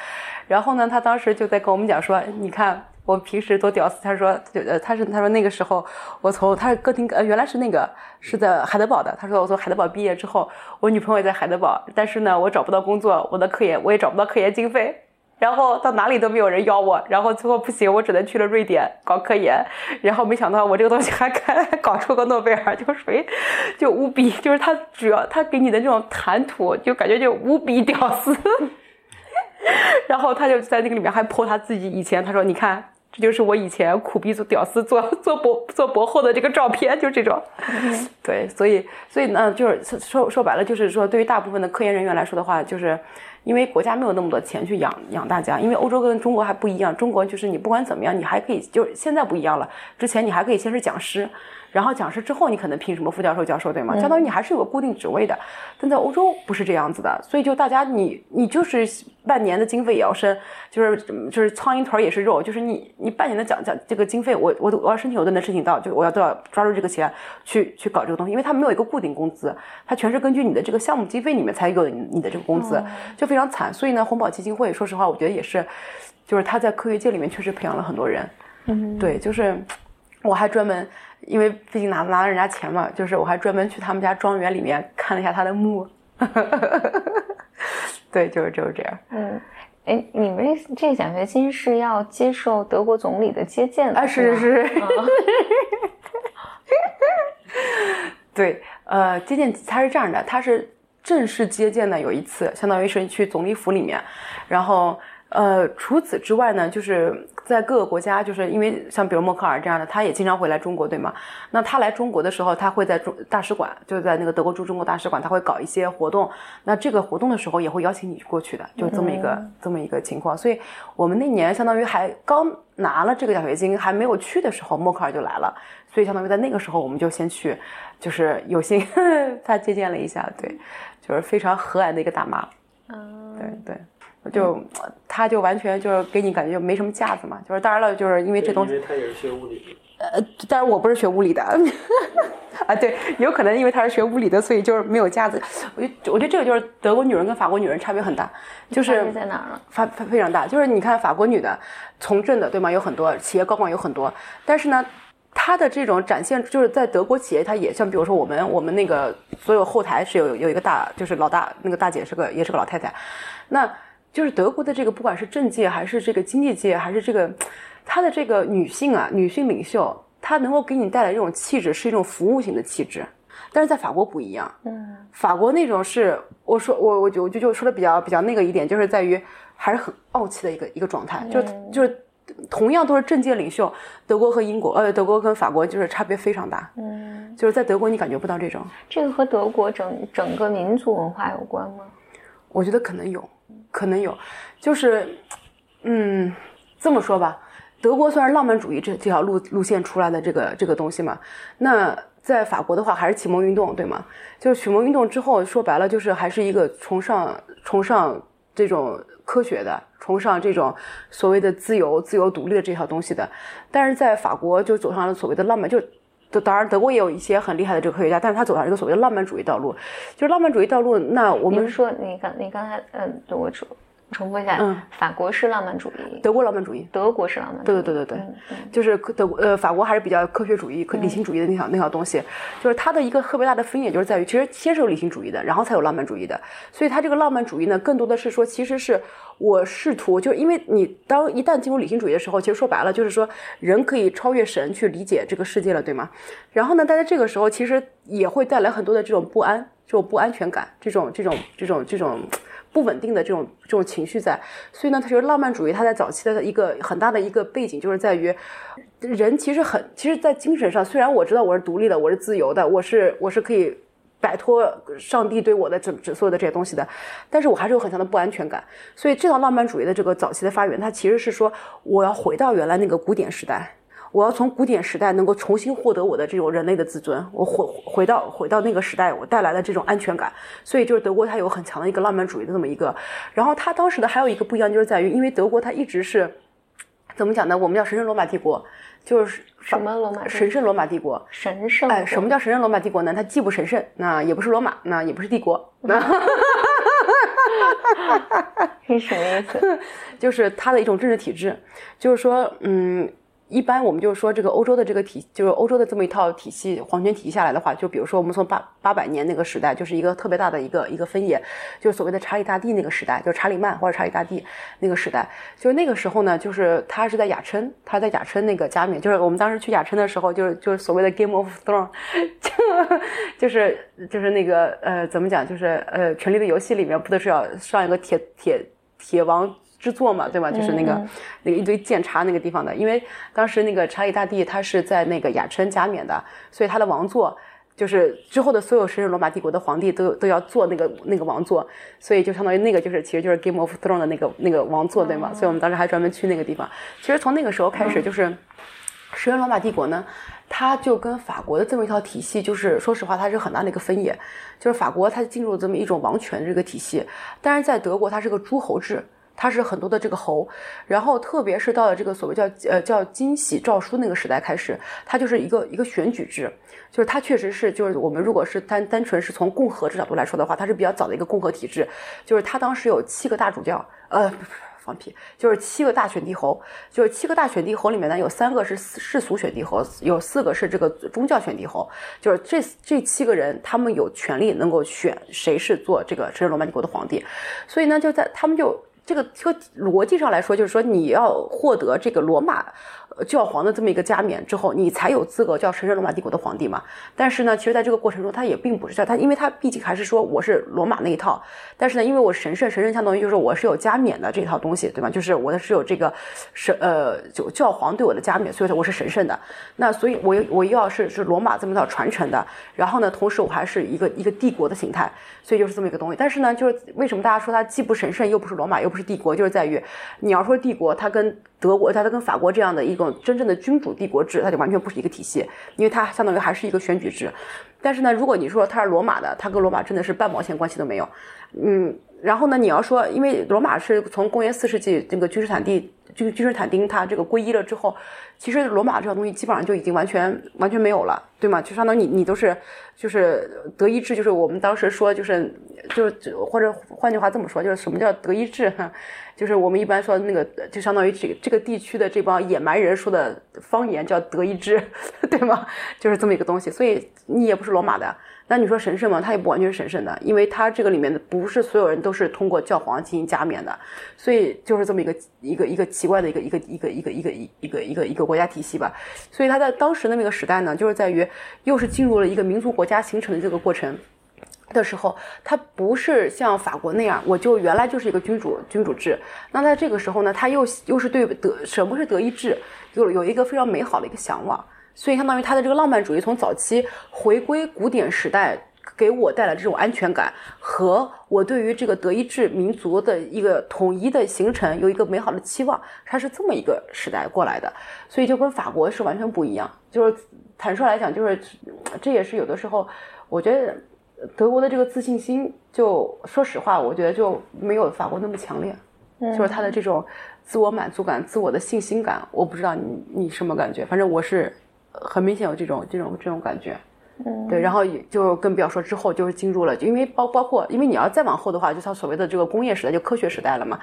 Speaker 3: 然后呢，他当时就在跟我们讲说，你看我平时多屌丝。他说，呃，他是他说那个时候我从他是哥廷呃原来是那个是在海德堡的。他说我从海德堡毕业之后，我女朋友也在海德堡，但是呢我找不到工作，我的科研我也找不到科研经费。然后到哪里都没有人要我，然后最后不行，我只能去了瑞典搞科研。然后没想到我这个东西还还 *laughs* 搞出个诺贝尔，就属于就无比，就是他主要他给你的这种谈吐，就感觉就无比屌丝。*laughs* 然后他就在那个里面还泼他自己以前，他说你看，这就是我以前苦逼做屌丝做做博做博后的这个照片，就这种。*laughs* 对，所以所以呢，就是说说白了，就是说对于大部分的科研人员来说的话，就是。因为国家没有那么多钱去养养大家，因为欧洲跟中国还不一样，中国就是你不管怎么样，你还可以就是现在不一样了，之前你还可以先是讲师。然后讲师之后，你可能聘什么副教授、教授，对吗？相当于你还是有个固定职位的。但在欧洲不是这样子的，所以就大家你你就是半年的经费也要申，就是就是苍蝇腿也是肉，就是你你半年的讲讲这个经费，我我我要申请我都能申请到，就我要都要抓住这个钱去去搞这个东西，因为它没有一个固定工资，它全是根据你的这个项目经费里面才有你的这个工资，就非常惨。所以呢，红宝基金会说实话，我觉得也是，就是他在科学界里面确实培养了很多人。嗯，对，就是我还专门。因为毕竟拿拿了人家钱嘛，就是我还专门去他们家庄园里面看了一下他的墓。*laughs* 对，就是就是这样。
Speaker 2: 嗯，哎，你们这奖学金是要接受德国总理的接见的？
Speaker 3: 啊，是是是。*laughs* 对，呃，接见他是这样的，他是正式接见的有一次，相当于是去总理府里面，然后。呃，除此之外呢，就是在各个国家，就是因为像比如默克尔这样的，他也经常会来中国，对吗？那他来中国的时候，他会在中大使馆，就在那个德国驻中国大使馆，他会搞一些活动。那这个活动的时候，也会邀请你过去的，就这么一个这么一个情况。所以我们那年相当于还刚拿了这个奖学金，还没有去的时候，默克尔就来了。所以相当于在那个时候，我们就先去，就是有幸 *laughs* 他接见了一下，对，就是非常和蔼的一个大妈。嗯，对对。就，他就完全就是给你感觉就没什么架子嘛，就是当然了，就是因为这东西，
Speaker 1: 因为他也是学物理的，呃，
Speaker 3: 但是我不是学物理的，*laughs* 啊，对，有可能因为他是学物理的，所以就是没有架子。我觉我觉得这个就是德国女人跟法国女人差别很大，就是
Speaker 2: 在哪儿了？
Speaker 3: 发非常大，就是你看法国女的从政的对吗？有很多企业高管有很多，但是呢，她的这种展现就是在德国企业，她也像比如说我们我们那个所有后台是有有一个大就是老大那个大姐是个也是个老太太，那。就是德国的这个，不管是政界还是这个经济界，还是这个，她的这个女性啊，女性领袖，她能够给你带来这种气质，是一种服务型的气质。但是在法国不一样，嗯，法国那种是，我说我我就我就就说的比较比较那个一点，就是在于还是很傲气的一个一个状态。就就是同样都是政界领袖，德国和英国，呃，德国跟法国就是差别非常大。嗯，就是在德国你感觉不到这种。
Speaker 2: 这个和德国整整个民族文化有关吗？
Speaker 3: 我觉得可能有。可能有，就是，嗯，这么说吧，德国算是浪漫主义这这条路路线出来的这个这个东西嘛。那在法国的话，还是启蒙运动，对吗？就是启蒙运动之后，说白了就是还是一个崇尚崇尚这种科学的，崇尚这种所谓的自由、自由独立的这条东西的。但是在法国就走上了所谓的浪漫，就当然德国也有一些很厉害的这个科学家，但是他走上一个所谓的浪漫主义道路，就是浪漫主义道路。那我们
Speaker 2: 说，你刚你刚才嗯，我说。重复一下，嗯，法国是浪漫主义，
Speaker 3: 德国浪漫主义，
Speaker 2: 德国是浪漫，
Speaker 3: 对对对对对，就是德国呃法国还是比较科学主义、理性主义的那条那条东西，就是它的一个特别大的分野就是在于，其实先是有理性主义的，然后才有浪漫主义的，所以它这个浪漫主义呢，更多的是说，其实是我试图，就是因为你当一旦进入理性主义的时候，其实说白了就是说，人可以超越神去理解这个世界了，对吗？然后呢，但在这个时候，其实也会带来很多的这种不安、这种不安全感、这种这种这种这种。不稳定的这种这种情绪在，所以呢，他觉得浪漫主义，它在早期的一个很大的一个背景，就是在于人其实很，其实，在精神上，虽然我知道我是独立的，我是自由的，我是我是可以摆脱上帝对我的整整所有的这些东西的，但是我还是有很强的不安全感。所以，这套浪漫主义的这个早期的发源，它其实是说，我要回到原来那个古典时代。我要从古典时代能够重新获得我的这种人类的自尊，我回回到回到那个时代，我带来的这种安全感。所以就是德国，它有很强的一个浪漫主义的这么一个。然后它当时的还有一个不一样，就是在于，因为德国它一直是怎么讲呢？我们叫神圣罗马帝国，就是
Speaker 2: 什么罗马？
Speaker 3: 神圣罗马帝国。
Speaker 2: 神圣？
Speaker 3: 哎，什么叫神圣罗马帝国呢？它既不神圣，那也不是罗马，那也不是帝国。那 *laughs*
Speaker 2: 是什么意思？*laughs*
Speaker 3: 就是它的一种政治体制，就是说，嗯。一般我们就是说，这个欧洲的这个体，就是欧洲的这么一套体系，皇权体系下来的话，就比如说我们从八八百年那个时代，就是一个特别大的一个一个分野，就是所谓的查理大帝那个时代，就是查理曼或者查理大帝那个时代，就是那个时候呢，就是他是在雅琛，他在雅琛那个加冕，就是我们当时去雅琛的时候，就是就是所谓的 Game of Thrones，*laughs* 就就是就是那个呃怎么讲，就是呃权力的游戏里面不都是要上一个铁铁铁王。制作嘛，对吧？就是那个那个一堆剑插那个地方的，因为当时那个查理大帝他是在那个雅琛加冕的，所以他的王座就是之后的所有神圣罗马帝国的皇帝都都要坐那个那个王座，所以就相当于那个就是其实就是 Game of Thrones 的那个那个王座，对吗？所以我们当时还专门去那个地方。其实从那个时候开始，就是神圣罗马帝国呢，它就跟法国的这么一套体系，就是说实话，它是很大的一个分野。就是法国它进入了这么一种王权的这个体系，但是在德国它是个诸侯制。它是很多的这个侯，然后特别是到了这个所谓叫呃叫金禧诏书那个时代开始，它就是一个一个选举制，就是它确实是就是我们如果是单单纯是从共和这角度来说的话，它是比较早的一个共和体制，就是它当时有七个大主教，呃放屁，就是七个大选帝侯，就是七个大选帝侯里面呢有三个是世俗选帝侯，有四个是这个宗教选帝侯，就是这这七个人他们有权利能够选谁是做这个神圣罗马帝国的皇帝，所以呢就在他们就。这个这个逻辑上来说，就是说你要获得这个罗马，教皇的这么一个加冕之后，你才有资格叫神圣罗马帝国的皇帝嘛。但是呢，其实在这个过程中，他也并不是叫他，因为他毕竟还是说我是罗马那一套。但是呢，因为我神圣，神圣相当于就是我是有加冕的这套东西，对吧？就是我是有这个神呃，就教皇对我的加冕，所以说我是神圣的。那所以，我我又要是是罗马这么一套传承的，然后呢，同时我还是一个一个帝国的形态，所以就是这么一个东西。但是呢，就是为什么大家说它既不神圣又不是罗马又不是帝国，就是在于你要说帝国，它跟德国，它它跟法国这样的一个真正的君主帝国制，它就完全不是一个体系，因为它相当于还是一个选举制。但是呢，如果你说它是罗马的，它跟罗马真的是半毛钱关系都没有。嗯，然后呢，你要说，因为罗马是从公元四世纪这个君士坦地，君君士坦丁他这个皈依了之后，其实罗马这个东西基本上就已经完全完全没有了，对吗？就相当于你你都是就是德意志，就是我们当时说就是就是或者换句话这么说，就是什么叫德意志？就是我们一般说那个，就相当于这这个地区的这帮野蛮人说的方言叫德意志，对吗？就是这么一个东西，所以你也不是罗马的。那你说神圣吗？它也不完全是神圣的，因为它这个里面的不是所有人都是通过教皇进行加冕的，所以就是这么一个一个一个奇怪的一个一个一个一个一个一个一个一个国家体系吧。所以它在当时的那个时代呢，就是在于又是进入了一个民族国家形成的这个过程。的时候，它不是像法国那样，我就原来就是一个君主君主制。那在这个时候呢，他又又是对德什么是德意志，有有一个非常美好的一个向往。所以相当于他的这个浪漫主义从早期回归古典时代，给我带来这种安全感，和我对于这个德意志民族的一个统一的形成有一个美好的期望，它是这么一个时代过来的。所以就跟法国是完全不一样。就是坦率来讲，就是这也是有的时候，我觉得。德国的这个自信心，就说实话，我觉得就没有法国那么强烈，就是他的这种自我满足感、自我的信心感，我不知道你你什么感觉，反正我是很明显有这种这种这种感觉，
Speaker 2: 嗯，
Speaker 3: 对，然后就更不要说之后就是进入了，因为包包括因为你要再往后的话，就它所谓的这个工业时代，就科学时代了嘛，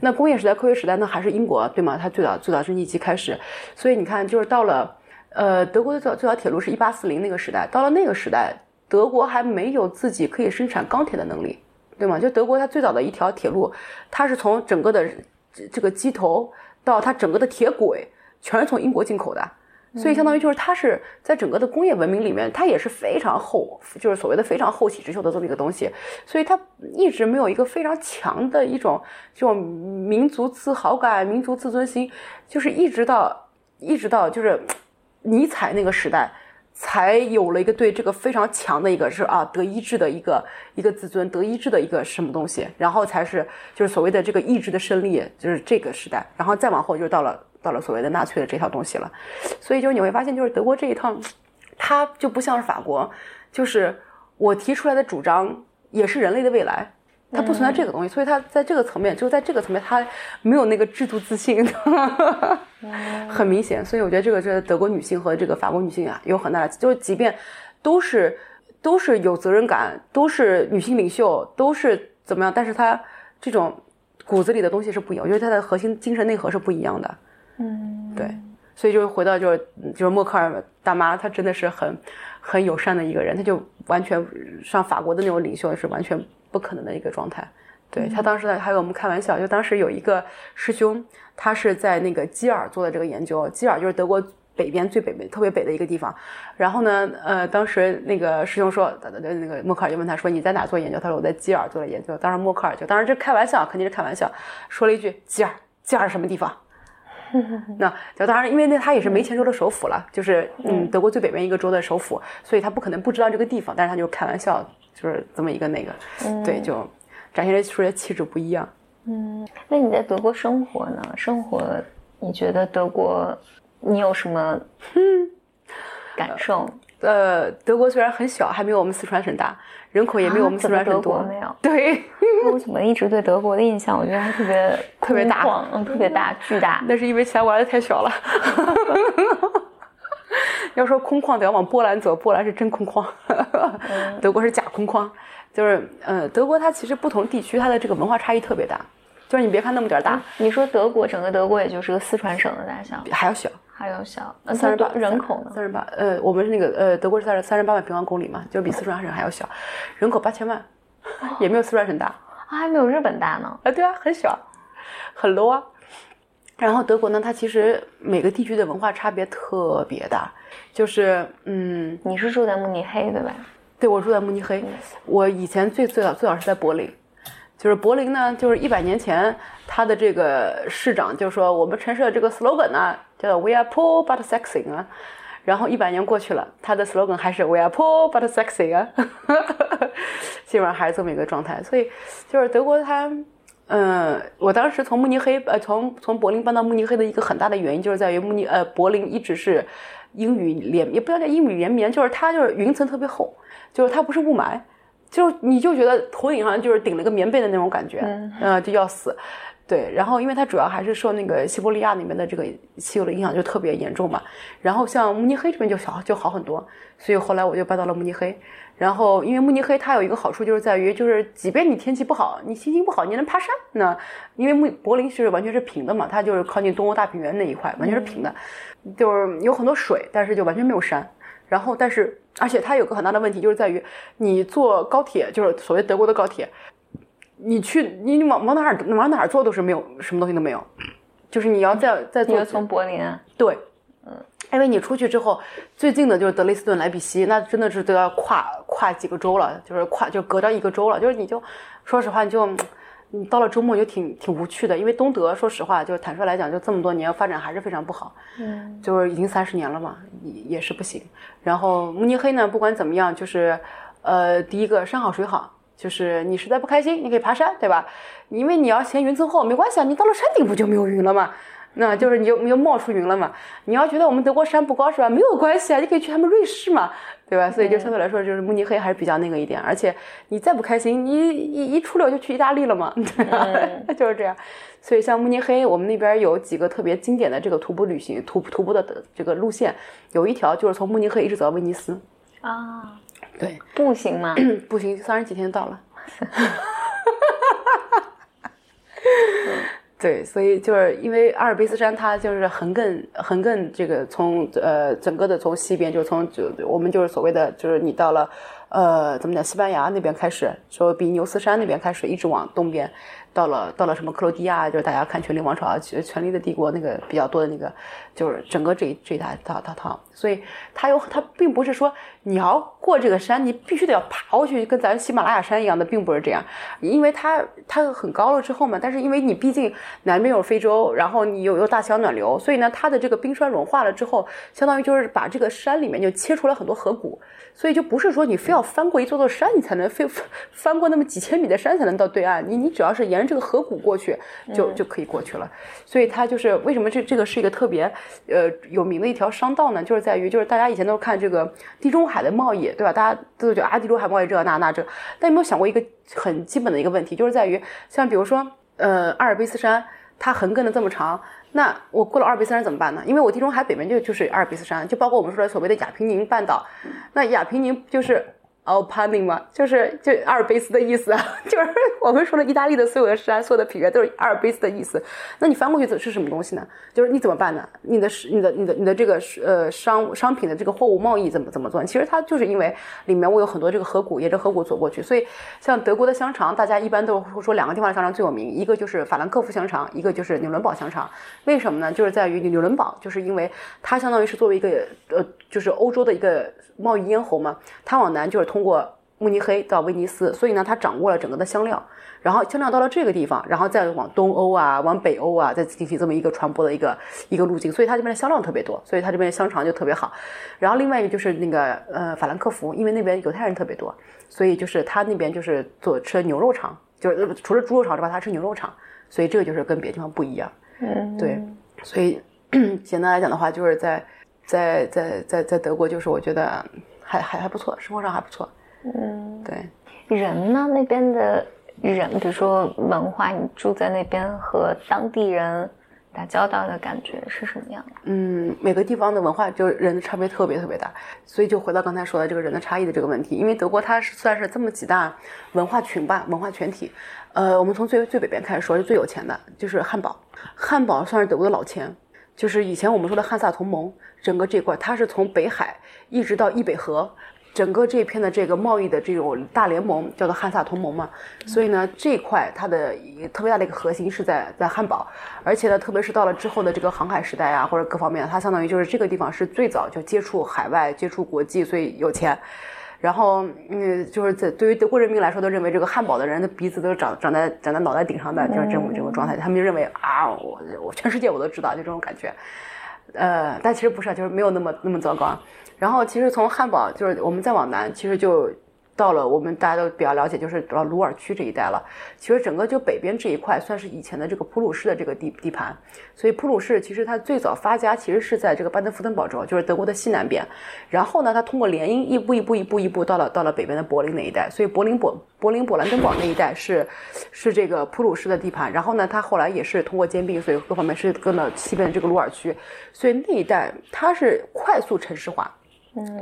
Speaker 3: 那工业时代、科学时代那还是英国对吗？它最早最早蒸汽机开始，所以你看，就是到了呃德国的最早最早铁路是一八四零那个时代，到了那个时代。德国还没有自己可以生产钢铁的能力，对吗？就德国它最早的一条铁路，它是从整个的这个机头到它整个的铁轨，全是从英国进口的，所以相当于就是它是在整个的工业文明里面，它也是非常后，就是所谓的非常后起之秀的这么一个东西，所以它一直没有一个非常强的一种这种民族自豪感、民族自尊心，就是一直到一直到就是尼采那个时代。才有了一个对这个非常强的一个是啊德意志的一个一个自尊，德意志的一个什么东西，然后才是就是所谓的这个意志的胜利，就是这个时代，然后再往后就到了到了所谓的纳粹的这套东西了。所以就是你会发现，就是德国这一套，它就不像是法国，就是我提出来的主张也是人类的未来。它不存在这个东西，所以它在这个层面，就是在这个层面，它没有那个制度自信，*laughs* 很明显。所以我觉得这个是德国女性和这个法国女性啊有很大的，就是即便都是都是有责任感，都是女性领袖，都是怎么样，但是她这种骨子里的东西是不一样。我觉得她的核心精神内核是不一样的。
Speaker 2: 嗯，
Speaker 3: 对。所以就回到就是就是默克尔大妈，她真的是很很友善的一个人，她就完全像法国的那种领袖是完全。不可能的一个状态，对他当时呢还跟我们开玩笑，就当时有一个师兄，他是在那个基尔做的这个研究，基尔就是德国北边最北边特别北的一个地方。然后呢，呃，当时那个师兄说，那个默克尔就问他说：“你在哪做研究？”他说：“我在基尔做的研究。”当时默克尔就当时这开玩笑，肯定是开玩笑，说了一句：“基尔，基尔什么地方？” *laughs* 那就当然，因为那他也是梅前州的首府了，*laughs* 就是嗯德国最北边一个州的首府，所以他不可能不知道这个地方，但是他就开玩笑。就是这么一个那个，对，就展现出来气质不一样。
Speaker 2: 嗯，那你在德国生活呢？生活，你觉得德国你有什么 *laughs* 感受？
Speaker 3: 呃，德国虽然很小，还没有我们四川省大，人口也没有我们四川省多。
Speaker 2: 没有。
Speaker 3: 对。*laughs*
Speaker 2: 我怎么一直对德国的印象，我觉得还特别 *laughs*
Speaker 3: 特别大，
Speaker 2: 嗯，特别大，*laughs* 巨大。
Speaker 3: 那是因为其他国家太小了。要说空旷，得要往波兰走。波兰是真空旷，德国是假空旷。就是，呃，德国它其实不同地区它的这个文化差异特别大。就是你别看那么点大，
Speaker 2: 你说德国整个德国也就是个四川省的大小，
Speaker 3: 还要小，
Speaker 2: 还有小。
Speaker 3: 三十八
Speaker 2: 人口呢？
Speaker 3: 三十八。呃，我们是那个呃，德国是三十三十八万平方公里嘛，就比四川省还要小，人口八千万，*laughs* 也没有四川省大，啊
Speaker 2: 还没有日本大呢。
Speaker 3: 啊，对啊，很小，很 low 啊。然后德国呢，它其实每个地区的文化差别特别大，就是嗯，
Speaker 2: 你是住在慕尼黑对吧？
Speaker 3: 对，我住在慕尼黑。我以前最最早最早是在柏林，就是柏林呢，就是一百年前，他的这个市长就说我们城市的这个 slogan 呢叫 We are poor but sexy 啊。然后一百年过去了，他的 slogan 还是 We are poor but sexy 啊，基本上还是这么一个状态。所以就是德国它。嗯，我当时从慕尼黑，呃，从从柏林搬到慕尼黑的一个很大的原因，就是在于慕尼，呃，柏林一直是阴雨连，也不要叫阴雨连绵，就是它就是云层特别厚，就是它不是雾霾，就你就觉得头顶上就是顶了个棉被的那种感觉，嗯，就要死。对，然后因为它主要还是受那个西伯利亚那边的这个气候的影响，就特别严重嘛。然后像慕尼黑这边就小就好很多，所以后来我就搬到了慕尼黑。然后因为慕尼黑它有一个好处就是在于，就是即便你天气不好，你心情不好，你能爬山。那因为慕柏林是完全是平的嘛，它就是靠近东欧大平原那一块，完全是平的，就是有很多水，但是就完全没有山。然后但是而且它有个很大的问题就是在于，你坐高铁，就是所谓德国的高铁。你去，你往往哪儿往哪儿坐都是没有什么东西都没有，就是你要再再坐
Speaker 2: 从柏林啊，
Speaker 3: 对，嗯，因为你出去之后，最近的就是德累斯顿、莱比锡，那真的是都要跨跨几个州了，就是跨就隔着一个州了，就是你就说实话，你就你到了周末就挺挺无趣的，因为东德说实话，就是坦率来讲，就这么多年发展还是非常不好，嗯，就是已经三十年了嘛，也也是不行。然后慕尼黑呢，不管怎么样，就是呃，第一个山好水好。就是你实在不开心，你可以爬山，对吧？因为你要嫌云层厚，没关系啊，你到了山顶不就没有云了吗？那就是你就你就冒出云了嘛。你要觉得我们德国山不高是吧？没有关系啊，你可以去他们瑞士嘛，对吧？所以就相对来说，就是慕尼黑还是比较那个一点。而且你再不开心，你一一出溜就去意大利了嘛，*laughs* 对吧？就是这样。所以像慕尼黑，我们那边有几个特别经典的这个徒步旅行、徒徒步的这个路线，有一条就是从慕尼黑一直走到威尼斯啊。对，
Speaker 2: 步行吗？*clears throat*
Speaker 3: 步行三十几天就到了。*laughs* 对，所以就是因为阿尔卑斯山，它就是横亘横亘这个从呃整个的从西边，就是从就我们就是所谓的就是你到了呃怎么讲西班牙那边开始，说比牛斯山那边开始一直往东边。到了到了什么克罗地亚，就是大家看《权力王朝》啊，《权力的帝国》那个比较多的那个，就是整个这这一大套套套。所以它有它并不是说你要过这个山，你必须得要爬过去，跟咱喜马拉雅山一样的，并不是这样。因为它它很高了之后嘛，但是因为你毕竟南边有非洲，然后你有有大西洋暖流，所以呢，它的这个冰川融化了之后，相当于就是把这个山里面就切出来很多河谷，所以就不是说你非要翻过一座座山，你才能非翻过那么几千米的山才能到对岸。你你只要是沿着。这个河谷过去就就可以过去了，所以它就是为什么这这个是一个特别呃有名的一条商道呢？就是在于就是大家以前都是看这个地中海的贸易，对吧？大家都觉得啊地中海贸易这那那这，但有没有想过一个很基本的一个问题，就是在于像比如说呃阿尔卑斯山，它横亘的这么长，那我过了阿尔卑斯山怎么办呢？因为我地中海北边就就是阿尔卑斯山，就包括我们说的所谓的亚平宁半岛，那亚平宁就是。哦，Alpine 嘛，就是就阿尔卑斯的意思啊，*laughs* 就是我们说的意大利的所有的山、所有的平原都是阿尔卑斯的意思。那你翻过去是是什么东西呢？就是你怎么办呢？你的你的你的你的这个呃商商品的这个货物贸易怎么怎么做？其实它就是因为里面我有很多这个河谷，沿着河谷走过去。所以像德国的香肠，大家一般都会说两个地方的香肠最有名，一个就是法兰克福香肠，一个就是纽伦堡香肠。为什么呢？就是在于纽伦堡，就是因为它相当于是作为一个呃就是欧洲的一个贸易咽喉嘛，它往南就是通。通过慕尼黑到威尼斯，所以呢，他掌握了整个的香料，然后香料到了这个地方，然后再往东欧啊，往北欧啊，再进行这么一个传播的一个一个路径，所以它这边的香料特别多，所以它这边的香肠就特别好。然后另外一个就是那个呃法兰克福，因为那边犹太人特别多，所以就是他那边就是做吃牛肉肠，就是除了猪肉肠之外，他吃牛肉肠，所以这个就是跟别的地方不一样。嗯，对，所以 *clears throat* 简单来讲的话，就是在在在在在德国，就是我觉得。还还还不错，生活上还不错。嗯，对。
Speaker 2: 人呢？那边的人，比如说文化，你住在那边和当地人打交道的感觉是什么样的？
Speaker 3: 嗯，每个地方的文化就人的差别特别特别大，所以就回到刚才说的这个人的差异的这个问题。因为德国它是算是这么几大文化群吧，文化全体。呃，我们从最最北边开始说，是最有钱的，就是汉堡。汉堡算是德国的老钱，就是以前我们说的汉萨同盟，整个这块它是从北海。一直到易北河，整个这片的这个贸易的这种大联盟叫做汉萨同盟嘛，所以呢，这一块它的一特别大的一个核心是在在汉堡，而且呢，特别是到了之后的这个航海时代啊，或者各方面，它相当于就是这个地方是最早就接触海外、接触国际，所以有钱。然后，嗯，就是在对于德国人民来说，都认为这个汉堡的人的鼻子都是长长在长在脑袋顶上的，就是这种这种状态。他们就认为啊，我我全世界我都知道，就这种感觉。呃，但其实不是，就是没有那么那么糟糕。然后，其实从汉堡就是我们再往南，其实就。到了我们大家都比较了解，就是到鲁尔区这一带了。其实整个就北边这一块算是以前的这个普鲁士的这个地地盘，所以普鲁士其实它最早发家其实是在这个巴登福登堡州，就是德国的西南边。然后呢，它通过联姻一步一步一步一步到了到了北边的柏林那一带，所以柏林柏柏林勃兰登堡那一带是是这个普鲁士的地盘。然后呢，它后来也是通过兼并，所以各方面是跟了西边的这个鲁尔区，所以那一带它是快速城市化。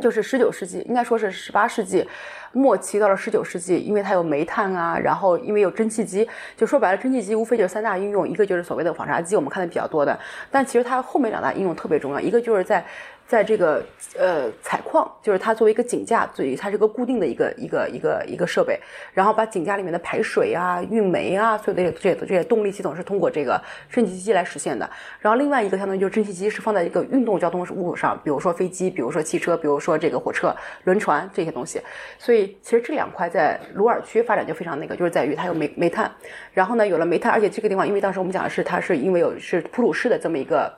Speaker 3: 就是十九世纪，应该说是十八世纪末期到了十九世纪，因为它有煤炭啊，然后因为有蒸汽机，就说白了，蒸汽机无非就是三大应用，一个就是所谓的纺纱机，我们看的比较多的，但其实它后面两大应用特别重要，一个就是在。在这个呃采矿，就是它作为一个井架，所以它是个固定的一个一个一个一个设备，然后把井架里面的排水啊、运煤啊，所有的这些这些动力系统是通过这个蒸汽机来实现的。然后另外一个相当于就是蒸汽机是放在一个运动交通物上，比如说飞机，比如说汽车，比如说这个火车、轮船这些东西。所以其实这两块在鲁尔区发展就非常那个，就是在于它有煤煤炭，然后呢有了煤炭，而且这个地方因为当时我们讲的是它是因为有是普鲁士的这么一个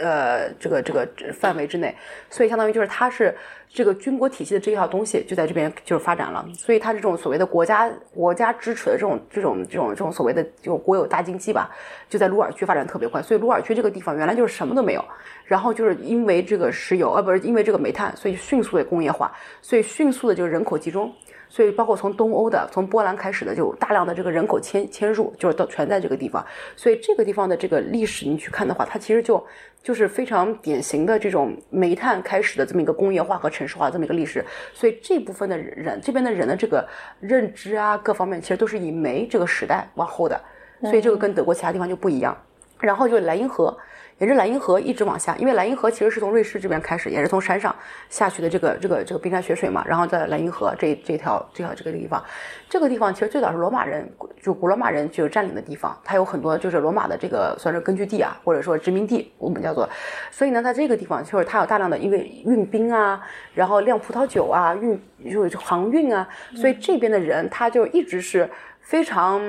Speaker 3: 呃这个这个范围之内。内，所以相当于就是它是这个军国体系的这一套东西就在这边就是发展了，所以它这种所谓的国家国家支持的这种这种这种这种所谓的就国有大经济吧，就在鲁尔区发展特别快。所以鲁尔区这个地方原来就是什么都没有，然后就是因为这个石油呃不是因为这个煤炭，所以迅速的工业化，所以迅速的就是人口集中。所以，包括从东欧的，从波兰开始的，就大量的这个人口迁迁入，就是都全在这个地方。所以，这个地方的这个历史，你去看的话，它其实就就是非常典型的这种煤炭开始的这么一个工业化和城市化这么一个历史。所以，这部分的人，这边的人的这个认知啊，各方面其实都是以煤这个时代往后的。所以，这个跟德国其他地方就不一样。然后就是莱茵河。沿着莱茵河一直往下，因为莱茵河其实是从瑞士这边开始，也是从山上下去的这个这个这个冰山雪水嘛。然后在莱茵河这这条这条这个地方，这个地方其实最早是罗马人就古罗马人就占领的地方，它有很多就是罗马的这个算是根据地啊，或者说殖民地，我们叫做。所以呢，在这个地方就是它有大量的因为运兵啊，然后酿葡萄酒啊，运就是航运啊，所以这边的人他就一直是非常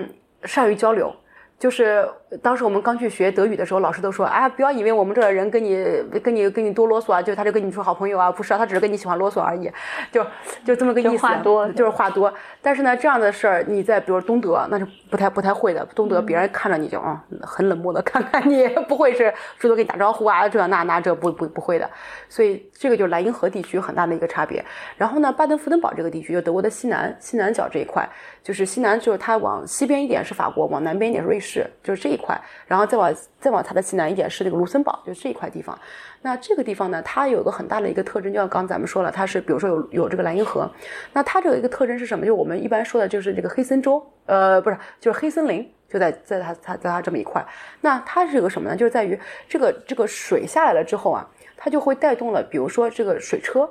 Speaker 3: 善于交流。就是当时我们刚去学德语的时候，老师都说：“哎，不要以为我们这儿人跟你、跟你、跟你多啰嗦啊，就他就跟你说好朋友啊，不是啊，他只是跟你喜欢啰嗦而已，就就这么个意思。
Speaker 2: 话多
Speaker 3: 就是话多。但是呢，这样的事儿你在比如东德那是不太不太会的。东德别人看着你就啊很冷漠的看看你，不会是主动跟你打招呼啊，这那那这不不不会的。所以这个就是莱茵河地区很大的一个差别。然后呢，巴登符登堡这个地区就德国的西南西南角这一块。就是西南，就是它往西边一点是法国，往南边一点是瑞士，就是这一块。然后再往再往它的西南一点是那个卢森堡，就这一块地方。那这个地方呢，它有个很大的一个特征，就像刚咱们说了，它是比如说有有这个莱茵河。那它这个一个特征是什么？就我们一般说的就是这个黑森州，呃，不是，就是黑森林就在在它它在它这么一块。那它是个什么呢？就是在于这个这个水下来了之后啊，它就会带动了，比如说这个水车。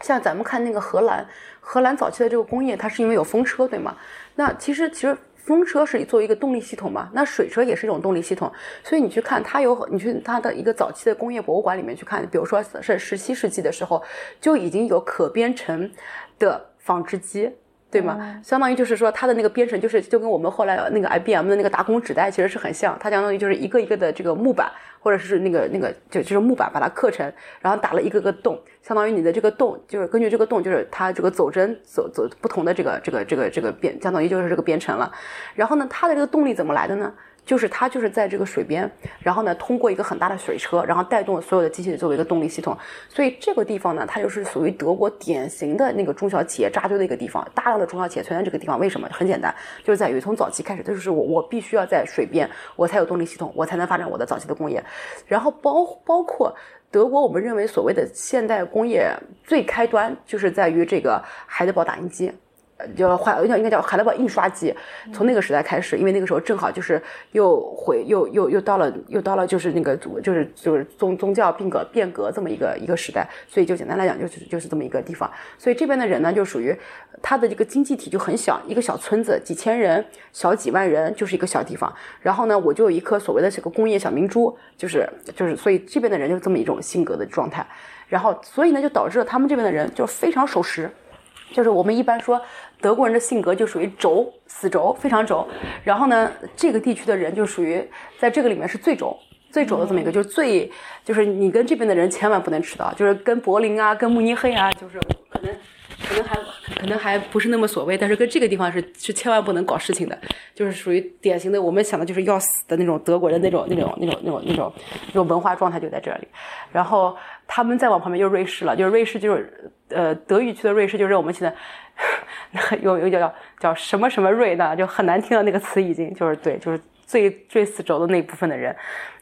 Speaker 3: 像咱们看那个荷兰，荷兰早期的这个工业，它是因为有风车，对吗？那其实其实风车是作为一个动力系统嘛，那水车也是一种动力系统。所以你去看它有，你去它的一个早期的工业博物馆里面去看，比如说是十七世纪的时候就已经有可编程的纺织机。对吗？相当于就是说，它的那个编程就是就跟我们后来那个 IBM 的那个打孔纸带其实是很像。它相当于就是一个一个的这个木板，或者是那个那个就就是木板把它刻成，然后打了一个个洞，相当于你的这个洞就是根据这个洞就是它这个走针走走不同的这个这个这个这个编，相当于就是这个编程了。然后呢，它的这个动力怎么来的呢？就是它就是在这个水边，然后呢，通过一个很大的水车，然后带动所有的机器作为一个动力系统。所以这个地方呢，它就是属于德国典型的那个中小企业扎堆的一个地方，大量的中小企业存在这个地方。为什么？很简单，就是在于从早期开始，就是我我必须要在水边，我才有动力系统，我才能发展我的早期的工业。然后包包括德国，我们认为所谓的现代工业最开端，就是在于这个海德堡打印机。叫海应该应该叫海德堡印刷机，从那个时代开始，因为那个时候正好就是又回又又又到了又到了就是那个就是就是宗宗教变革变革这么一个一个时代，所以就简单来讲就是就是这么一个地方，所以这边的人呢就属于他的这个经济体就很小，一个小村子几千人小几万人就是一个小地方，然后呢我就有一颗所谓的这个工业小明珠，就是就是所以这边的人就这么一种性格的状态，然后所以呢就导致了他们这边的人就非常守时。就是我们一般说德国人的性格就属于轴，死轴，非常轴。然后呢，这个地区的人就属于在这个里面是最轴、最轴的这么一个，就是最就是你跟这边的人千万不能迟到，就是跟柏林啊、跟慕尼黑啊，就是可能可能还可能还不是那么所谓，但是跟这个地方是是千万不能搞事情的，就是属于典型的我们想的就是要死的那种德国人那种那种那种那种那种那种文化状态就在这里。然后他们再往旁边就是瑞士了，就是瑞士就是呃德语区的瑞士，就是我们现在。*laughs* 有有叫叫叫什么什么瑞呢？就很难听的那个词，已经就是对，就是最最死轴的那一部分的人。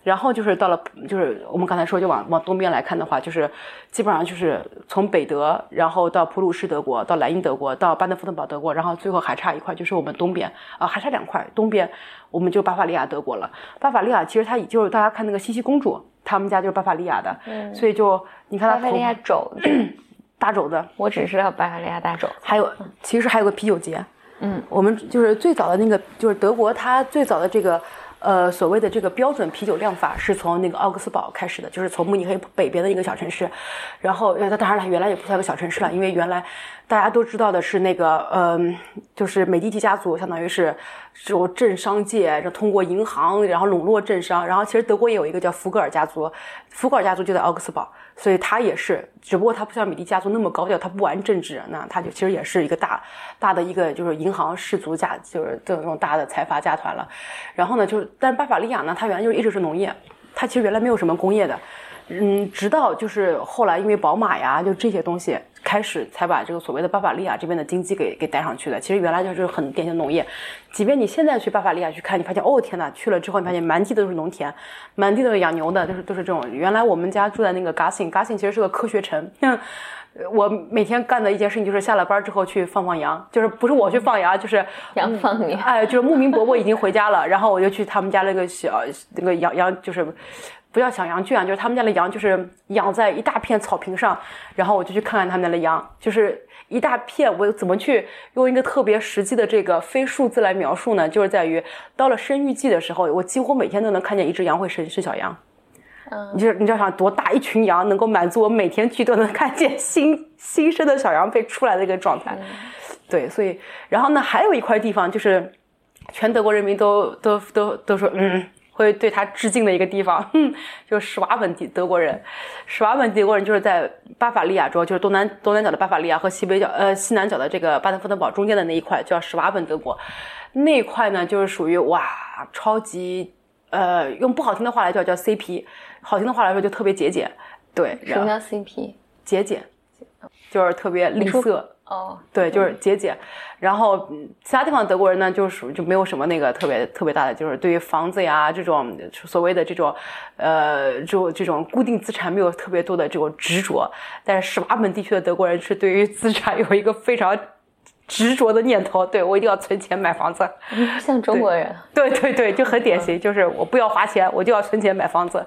Speaker 3: 然后就是到了，就是我们刚才说，就往往东边来看的话，就是基本上就是从北德，然后到普鲁士德国，到莱茵德国，到巴登符腾堡德国，然后最后还差一块，就是我们东边啊，还差两块，东边我们就巴伐利亚德国了。巴伐利亚其实它就是大家看那个茜茜公主，他们家就是巴伐利亚的，
Speaker 2: 嗯，
Speaker 3: 所以就你看
Speaker 2: 巴伐利亚肘。*clears throat*
Speaker 3: 大肘子，
Speaker 2: 我只知道巴伐利亚大肘，
Speaker 3: 还有其实还有个啤酒节，
Speaker 2: 嗯，
Speaker 3: 我们就是最早的那个，就是德国它最早的这个，呃，所谓的这个标准啤酒量法是从那个奥格斯堡开始的，就是从慕尼黑北边的一个小城市，然后它当然了，原来也不算个小城市了，因为原来大家都知道的是那个，嗯，就是美第奇家族，相当于是这种政商界，就通过银行然后笼络政商，然后其实德国也有一个叫福格尔家族，福格尔家族就在奥格斯堡。所以他也是，只不过他不像米利家族那么高调，他不玩政治，那他就其实也是一个大大的一个就是银行氏族家，就是这种大的财阀家团了。然后呢，就是但巴伐利亚呢，它原来就一直是农业，它其实原来没有什么工业的。嗯，直到就是后来因为宝马呀，就这些东西开始才把这个所谓的巴伐利亚这边的经济给给带上去的。其实原来就是很典型农业，即便你现在去巴伐利亚去看，你发现哦天呐，去了之后你发现满地都是农田，满地都是养牛的，都是都是这种。原来我们家住在那个 Gassing，Gassing 其实是个科学城。我每天干的一件事情就是下了班之后去放放羊，就是不是我去放羊，就是
Speaker 2: 羊放你。
Speaker 3: 哎，就是牧民伯伯已经回家了，然后我就去他们家那个小那个羊羊就是。不要小羊圈啊，就是他们家的羊，就是养在一大片草坪上，然后我就去看看他们家的羊，就是一大片。我怎么去用一个特别实际的这个非数字来描述呢？就是在于到了生育季的时候，我几乎每天都能看见一只羊会生生小羊。
Speaker 2: 嗯，
Speaker 3: 你就你知道想多大一群羊能够满足我每天去都能看见新新生的小羊被出来的一个状态？对，所以然后呢，还有一块地方就是全德国人民都都都都说嗯。会对他致敬的一个地方，*laughs* 就是史瓦本地德国人。史瓦本德国人就是在巴伐利亚州，就是东南东南角的巴伐利亚和西北角呃西南角的这个巴登符腾堡中间的那一块叫史瓦本德国。那块呢就是属于哇超级呃用不好听的话来叫叫 CP，好听的话来说就特别节俭。对，
Speaker 2: 什么叫 CP？
Speaker 3: 节俭，就是特别吝啬。
Speaker 2: 哦，
Speaker 3: 对，就是节俭，然后其他地方德国人呢，就属就没有什么那个特别特别大的，就是对于房子呀这种所谓的这种，呃，就这种固定资产没有特别多的这种执着。但是史瓦本地区的德国人是对于资产有一个非常执着的念头，对我一定要存钱买房子，
Speaker 2: 像中国人。
Speaker 3: 对对对，就很典型，就是我不要花钱，我就要存钱买房子。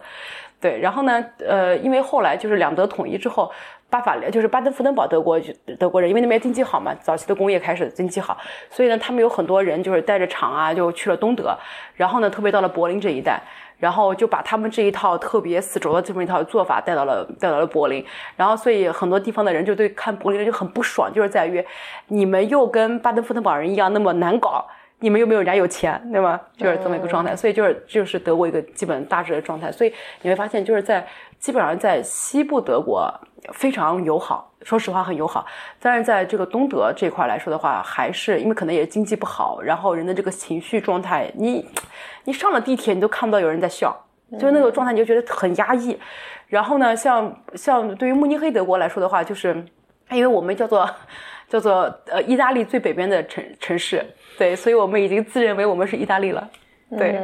Speaker 3: 对，然后呢，呃，因为后来就是两德统一之后。巴法就是巴登符登堡德国德国人，因为那边经济好嘛，早期的工业开始经济好，所以呢，他们有很多人就是带着厂啊，就去了东德，然后呢，特别到了柏林这一带，然后就把他们这一套特别死轴的这么一套做法带到了带到了柏林，然后所以很多地方的人就对看柏林人就很不爽，就是在于你们又跟巴登符登堡人一样那么难搞，你们又没有人家有钱，对吗？就是这么一个状态，所以就是就是德国一个基本大致的状态，所以你会发现就是在基本上在西部德国。非常友好，说实话很友好。但是在这个东德这块来说的话，还是因为可能也经济不好，然后人的这个情绪状态，你 *laughs* 你上了地铁你都看不到有人在笑，就是那个状态你就觉得很压抑。然后呢，像像对于慕尼黑德国来说的话，就是因为我们叫做叫做呃意大利最北边的城城市，对，所以我们已经自认为我们是意大利了。对，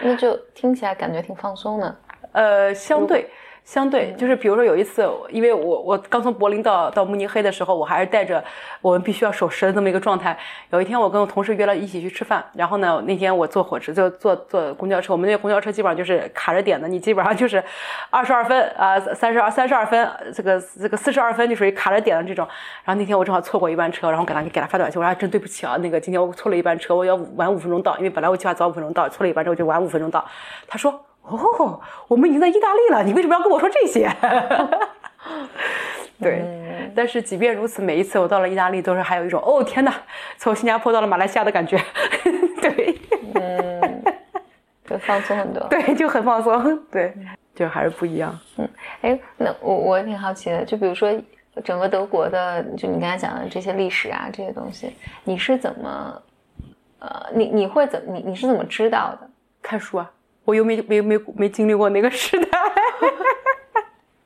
Speaker 2: 那就听起来感觉挺放松的。
Speaker 3: 呃，相对。相对就是，比如说有一次，因为我我刚从柏林到到慕尼黑的时候，我还是带着我们必须要守时的这么一个状态。有一天，我跟我同事约了一起去吃饭，然后呢，那天我坐火车就坐坐公交车，我们那公交车基本上就是卡着点的，你基本上就是二十二分啊，三十二三十二分，这个这个四十二分就属于卡着点的这种。然后那天我正好错过一班车，然后给他给他发短信，我说真对不起啊，那个今天我错了一班车，我要晚五分钟到，因为本来我计划早五分钟到，错了一班之后就晚五分钟到。他说。哦，我们已经在意大利了，你为什么要跟我说这些？*laughs* 对，但是即便如此，每一次我到了意大利，都是还有一种哦天哪，从新加坡到了马来西亚的感觉。*laughs* 对，
Speaker 2: 嗯，就放松很多。*laughs*
Speaker 3: 对，就很放松。对，就还是不一样。
Speaker 2: 嗯，哎，那我我挺好奇的，就比如说整个德国的，就你刚才讲的这些历史啊，这些东西，你是怎么，呃，你你会怎你你是怎么知道的？
Speaker 3: 看书啊。我又没没没没经历过那个时代，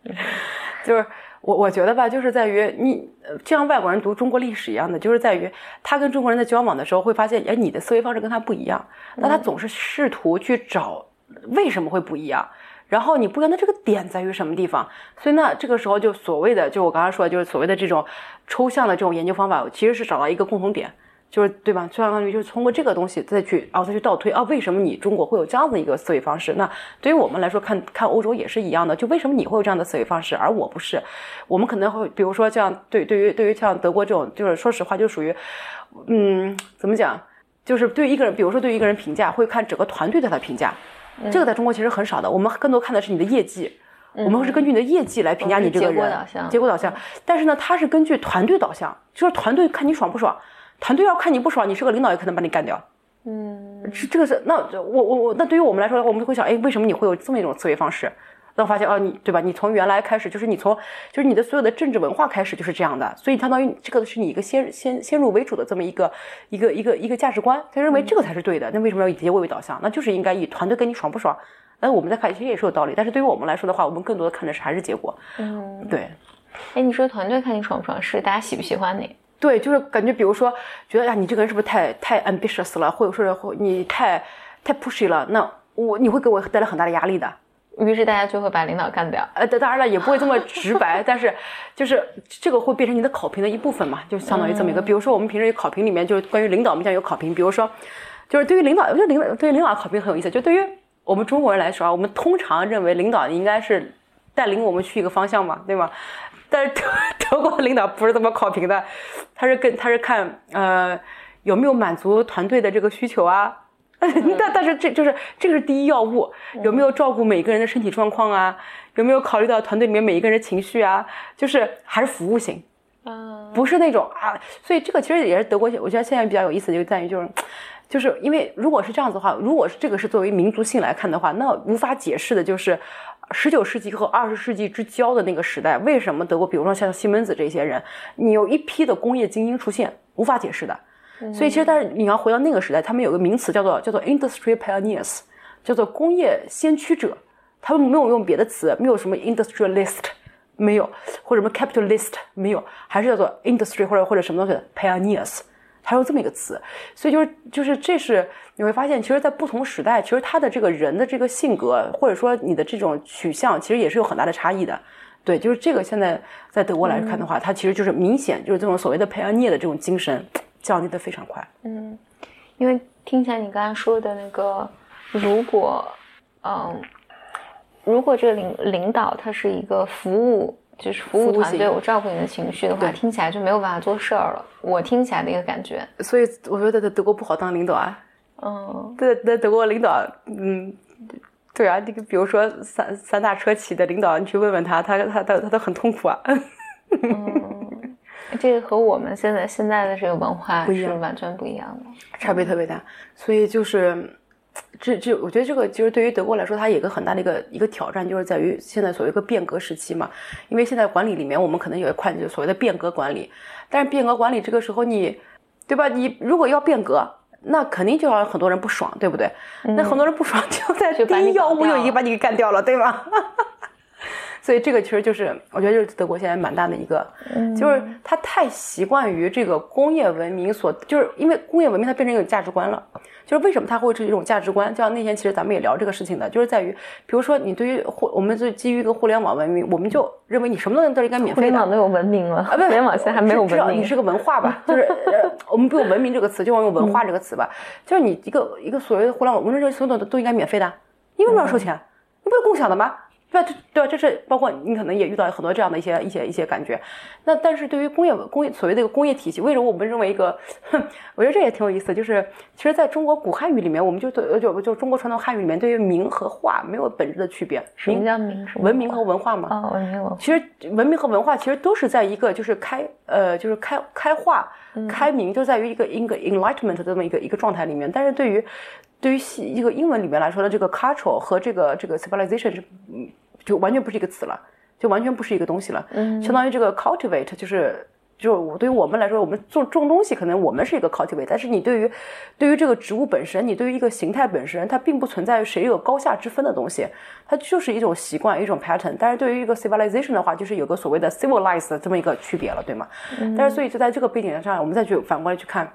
Speaker 3: *laughs* 就是我我觉得吧，就是在于你就像外国人读中国历史一样的，就是在于他跟中国人在交往的时候会发现，哎，你的思维方式跟他不一样，那他总是试图去找为什么会不一样，然后你不一样的这个点在于什么地方，所以那这个时候就所谓的，就我刚刚说的，就是所谓的这种抽象的这种研究方法，其实是找到一个共同点。就是对吧？就相当于就是通过这个东西再去，然后再去倒推啊，为什么你中国会有这样的一个思维方式？那对于我们来说，看看欧洲也是一样的。就为什么你会有这样的思维方式，而我不是？我们可能会，比如说像对对于对于像德国这种，就是说实话，就属于，嗯，怎么讲？就是对于一个人，比如说对于一个人评价，会看整个团队对他的评价。这个在中国其实很少的，我们更多看的是你的业绩，我们会是根据你的业绩来评价你这个人。结果
Speaker 2: 导向。
Speaker 3: 结果导向。但是呢，他是根据团队导向，就是团队看你爽不爽。团队要看你不爽，你是个领导也可能把你干掉。嗯，这这个是那我我我那对于我们来说，我们会想，哎，为什么你会有这么一种思维方式？那我发现哦，你对吧？你从原来开始就是你从就是你的所有的政治文化开始就是这样的，所以相当于这个是你一个先先先入为主的这么一个一个一个一个价值观，他认为这个才是对的。那为什么要以结果为导向？那就是应该以团队跟你爽不爽。那我们在看其实也是有道理，但是对于我们来说的话，我们更多的看的是还是结果。嗯，对。
Speaker 2: 哎，你说团队看你爽不爽，是大家喜不喜欢你？
Speaker 3: 对，就是感觉，比如说，觉得呀，你这个人是不是太太 ambitious 了，或者说你太太 pushy 了？那我你会给我带来很大的压力的。
Speaker 2: 于是大家就会把领导干掉。
Speaker 3: 呃，当然了，也不会这么直白，*laughs* 但是就是这个会变成你的考评的一部分嘛，就相当于这么一个。比如说我们平时有考评里面，就是关于领导，我们讲有考评。比如说，就是对于领导，我觉得领导对于领导考评很有意思。就对于我们中国人来说啊，我们通常认为领导应该是带领我们去一个方向嘛，对吗？但是德 *laughs* 德国的领导不是这么考评的，他是跟他是看呃有没有满足团队的这个需求啊，*laughs* 但但是这就是这个是第一要务，有没有照顾每个人的身体状况啊，有没有考虑到团队里面每一个人的情绪啊，就是还是服务型，嗯，不是那种啊，所以这个其实也是德国，我觉得现在比较有意思就在于就是就是因为如果是这样子的话，如果是这个是作为民族性来看的话，那无法解释的就是。十九世纪和二十世纪之交的那个时代，为什么德国，比如说像西门子这些人，你有一批的工业精英出现，无法解释的。所以其实，但是你要回到那个时代，他们有个名词叫做叫做 industry pioneers，叫做工业先驱者。他们没有用别的词，没有什么 industrialist，没有，或者什么 capitalist，没有，还是叫做 industry 或者或者什么东西 pioneers。还有这么一个词，所以就是就是这是你会发现，其实，在不同时代，其实他的这个人的这个性格，或者说你的这种取向，其实也是有很大的差异的。对，就是这个现在在德国来看的话，它其实就是明显就是这种所谓的培养涅的这种精神降低的非常快。
Speaker 2: 嗯，因为听起来你刚才说的那个，如果嗯，如果这个领领导他是一个服务。就是服务团队，我照顾你的情绪的话，听起来就没有办法做事儿了。我听起来的一个感觉，
Speaker 3: 所以我觉得在德国不好当领导啊。嗯，在在德国领导，嗯，对啊，这个比如说三三大车企的领导，你去问问他，他他他他都很痛苦啊。
Speaker 2: 嗯，这个和我们现在现在的这个文化是完全不一样的，
Speaker 3: 差别特别大。所以就是。这这，我觉得这个其实对于德国来说，它有一个很大的一个一个挑战，就是在于现在所谓一个变革时期嘛。因为现在管理里面，我们可能有一块就所谓的变革管理，但是变革管理这个时候你，对吧？你如果要变革，那肯定就要很多人不爽，对不对？*laughs* 那很多人不爽，就在第一要务就已经把你给干掉了，对吗？*laughs* 所以这个其实就是我觉得就是德国现在蛮大的一个，就是他太习惯于这个工业文明所，就是因为工业文明它变成一种价值观了。就是为什么它会是一种价值观？就像那天其实咱们也聊这个事情的，就是在于，比如说你对于互，我们就基于一个互联网文明，我们就认为你什么东西都应该免费的。互
Speaker 2: 联网都有文明了啊，
Speaker 3: 不，互
Speaker 2: 联网现在还没有文明。
Speaker 3: 你是个文化吧？就是呃，我们不用文明这个词，就用文化这个词吧。就是你一个一个所谓的互联网，我们这所有的都应该免费的，你为什么要收钱？你不是共享的吗？对吧？对吧？这是包括你可能也遇到很多这样的一些一些一些感觉。那但是对于工业工业所谓的一个工业体系，为什么我们认为一个？我觉得这也挺有意思。就是其实在中国古汉语里面，我们就对就就中国传统汉语里面，对于名和化没有本质的区别。
Speaker 2: 什么叫名？
Speaker 3: 文明和文化嘛。
Speaker 2: 啊，文明文化。
Speaker 3: 其实文明和文化其实都是在一个就是开呃就是开开化开明，就在于一个一个 enlightenment 的这么一个一个状态里面。但是对于对于西一个英文里面来说的这个 culture 和这个这个 civilization 是，嗯，就完全不是一个词了，就完全不是一个东西了。嗯，相当于这个 cultivate 就是就是我对于我们来说，我们种种东西，可能我们是一个 cultivate，但是你对于对于这个植物本身，你对于一个形态本身，它并不存在谁有高下之分的东西，它就是一种习惯，一种 pattern。但是对于一个 civilization 的话，就是有个所谓的 civilized 这么一个区别了，对吗？但是所以就在这个背景上，我们再去反过来去看。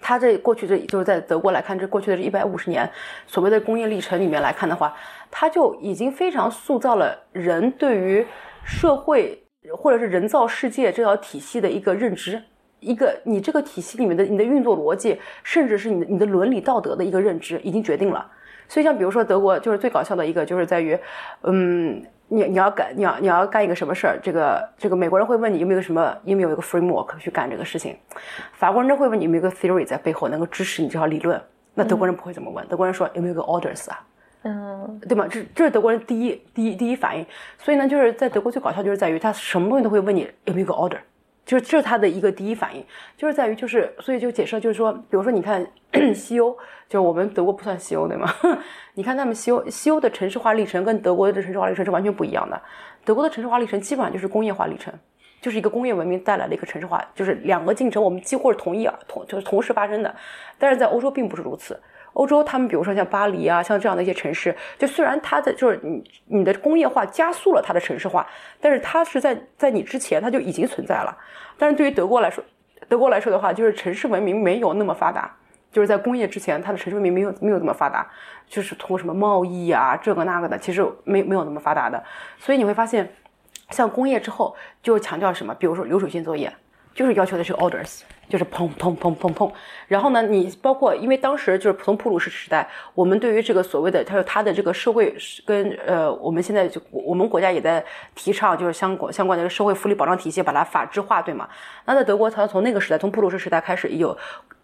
Speaker 3: 它这过去这就是在德国来看，这过去的这一百五十年所谓的工业历程里面来看的话，它就已经非常塑造了人对于社会或者是人造世界这条体系的一个认知，一个你这个体系里面的你的运作逻辑，甚至是你的你的伦理道德的一个认知，已经决定了。所以像比如说德国，就是最搞笑的一个，就是在于，嗯。你你要干你要你要干一个什么事儿？这个这个美国人会问你有没有什么有没有一个 framework 去干这个事情，法国人会问你有没有一个 theory 在背后能够支持你这套理论。那德国人不会这么问，德国人说有没有个 orders 啊？嗯，对吗？这这是德国人第一第一第一反应。所以呢，就是在德国最搞笑就是在于他什么东西都会问你有没有个 order。就是这是他的一个第一反应，就是在于就是，所以就解释就是说，比如说你看西欧，就是我们德国不算西欧对吗？*laughs* 你看他们西欧西欧的城市化历程跟德国的城市化历程是完全不一样的。德国的城市化历程基本上就是工业化历程，就是一个工业文明带来的一个城市化，就是两个进程我们几乎是同一啊同就是同时发生的。但是在欧洲并不是如此。欧洲，他们比如说像巴黎啊，像这样的一些城市，就虽然它的就是你你的工业化加速了它的城市化，但是它是在在你之前它就已经存在了。但是对于德国来说，德国来说的话，就是城市文明没有那么发达，就是在工业之前，它的城市文明没有没有那么发达，就是通过什么贸易啊这个那个的，其实没没有那么发达的。所以你会发现，像工业之后就强调什么，比如说流水线作业，就是要求的是 orders。就是砰砰砰砰砰，然后呢，你包括因为当时就是从普鲁士时代，我们对于这个所谓的他说他的这个社会跟呃我们现在就我们国家也在提倡就是相关相关的社会福利保障体系把它法制化，对吗？那在德国，他从那个时代从普鲁士时代开始有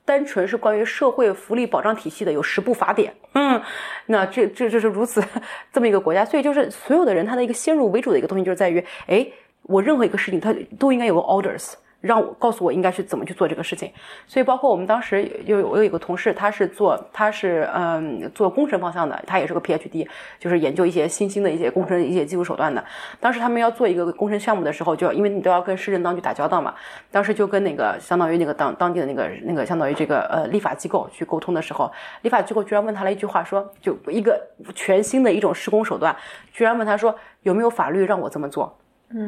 Speaker 3: 单纯是关于社会福利保障体系的有十部法典，嗯，那这这就是如此 *laughs* 这么一个国家，所以就是所有的人他的一个先入为主的一个东西就是在于，哎，我任何一个事情他都应该有个 orders。让我告诉我应该去怎么去做这个事情，所以包括我们当时有我有一个同事，他是做他是嗯做工程方向的，他也是个 PhD，就是研究一些新兴的一些工程一些技术手段的。当时他们要做一个工程项目的时候，就因为你都要跟市政当局打交道嘛，当时就跟那个相当于那个当当地的那个那个相当于这个呃立法机构去沟通的时候，立法机构居然问他了一句话，说就一个全新的一种施工手段，居然问他说有没有法律让我这么做。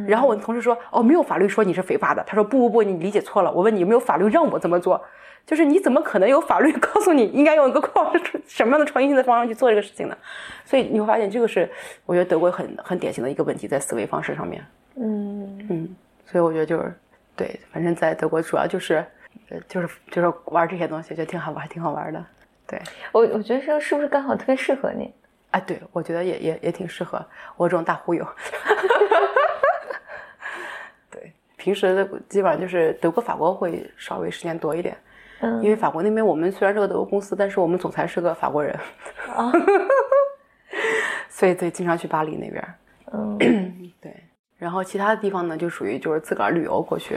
Speaker 3: 然后我的同事说：“哦，没有法律说你是非法的。”他说：“不不不，你理解错了。我问你有没有法律让我这么做？就是你怎么可能有法律 *laughs* 告诉你应该用一个创什么样的创新性的方式去做这个事情呢？所以你会发现，这个是我觉得德国很很典型的一个问题，在思维方式上面。嗯嗯，所以我觉得就是对，反正在德国主要就是呃就是就是玩这些东西，觉得挺好玩，挺好玩的。对
Speaker 2: 我我觉得这是不是刚好特别适合你？
Speaker 3: 啊，对，我觉得也也也挺适合我这种大忽悠。*laughs* 平时的基本上就是德国、法国会稍微时间多一点，嗯，因为法国那边我们虽然是个德国公司，但是我们总裁是个法国人，啊，*laughs* 所以对，经常去巴黎那边，嗯，*clears throat* 对，然后其他的地方呢，就属于就是自个儿旅游过去，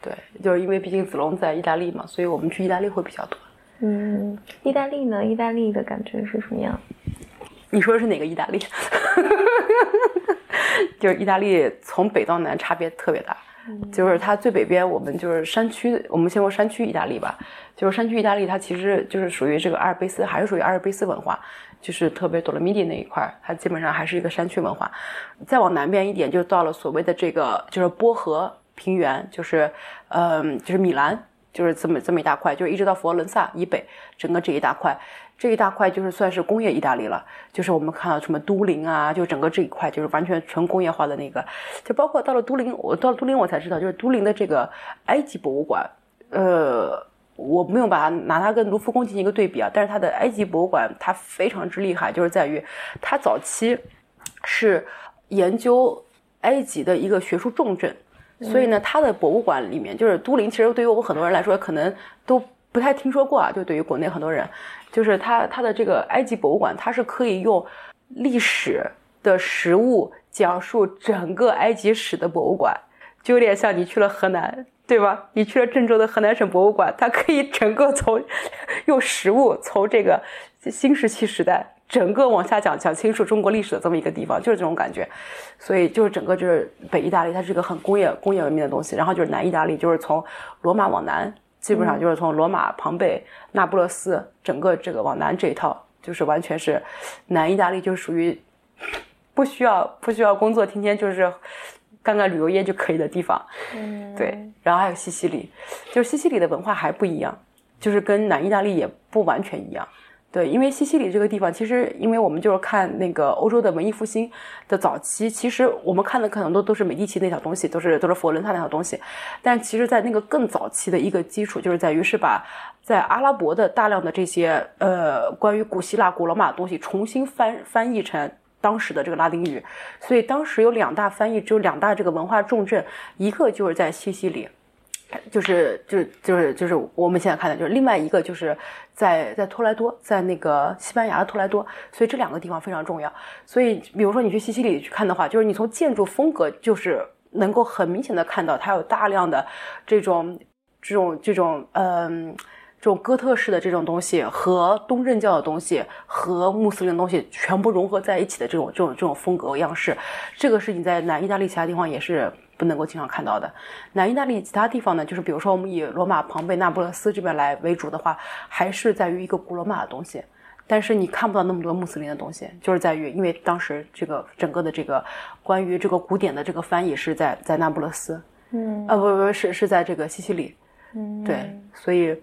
Speaker 3: 对，就是因为毕竟子龙在意大利嘛，所以我们去意大利会比较多。
Speaker 2: 嗯，意大利呢？意大利的感觉是什么样？
Speaker 3: 你说的是哪个意大利？*laughs* 就是意大利从北到南差别特别大。就是它最北边，我们就是山区，我们先说山区意大利吧。就是山区意大利，它其实就是属于这个阿尔卑斯，还是属于阿尔卑斯文化。就是特别多罗米蒂那一块，它基本上还是一个山区文化。再往南边一点，就到了所谓的这个就是波河平原，就是嗯，就是米兰，就是这么这么一大块，就是一直到佛罗伦萨以北，整个这一大块，这一大块就是算是工业意大利了。就是我们看到什么都灵啊，就整个这一块就是完全纯工业化的那个，就包括到了都灵，我到了都灵我才知道，就是都灵的这个埃及博物馆，呃。我没有把它拿它跟卢浮宫进行一个对比啊，但是它的埃及博物馆它非常之厉害，就是在于它早期是研究埃及的一个学术重镇，所以呢，它的博物馆里面就是都灵，其实对于我们很多人来说可能都不太听说过啊，就对于国内很多人，就是它它的这个埃及博物馆，它是可以用历史的实物讲述整个埃及史的博物馆，就有点像你去了河南。对吧？你去了郑州的河南省博物馆，它可以整个从 *laughs* 用实物从这个新石器时代 *laughs* 整个往下讲讲清楚中国历史的这么一个地方，就是这种感觉。所以就是整个就是北意大利，它是一个很工业工业文明的东西。然后就是南意大利，就是从罗马往南，基本上就是从罗马、庞贝、那不勒斯，整个这个往南这一套，就是完全是南意大利，就属于不需要不需要工作，天天就是。干干旅游业就可以的地方，嗯，对，然后还有西西里，就是西西里的文化还不一样，就是跟南意大利也不完全一样，对，因为西西里这个地方，其实因为我们就是看那个欧洲的文艺复兴的早期，其实我们看的可能都都是美第奇那条东西，都是都是佛罗伦萨那条东西，但其实，在那个更早期的一个基础，就是在于是把在阿拉伯的大量的这些呃关于古希腊、古罗马的东西重新翻翻译成。当时的这个拉丁语，所以当时有两大翻译，只有两大这个文化重镇，一个就是在西西里，就是就是就是就是我们现在看的，就是另外一个就是在在托莱多，在那个西班牙的托莱多，所以这两个地方非常重要。所以比如说你去西西里去看的话，就是你从建筑风格就是能够很明显的看到它有大量的这种这种这种嗯。这种哥特式的这种东西和东正教的东西和穆斯林的东西全部融合在一起的这种这种这种风格样式，这个是你在南意大利其他地方也是不能够经常看到的。南意大利其他地方呢，就是比如说我们以罗马、庞贝、那不勒斯这边来为主的话，还是在于一个古罗马的东西，但是你看不到那么多穆斯林的东西，就是在于因为当时这个整个的这个关于这个古典的这个翻译是在在那不勒斯，嗯，啊不不是是在这个西西里，嗯，对，所以。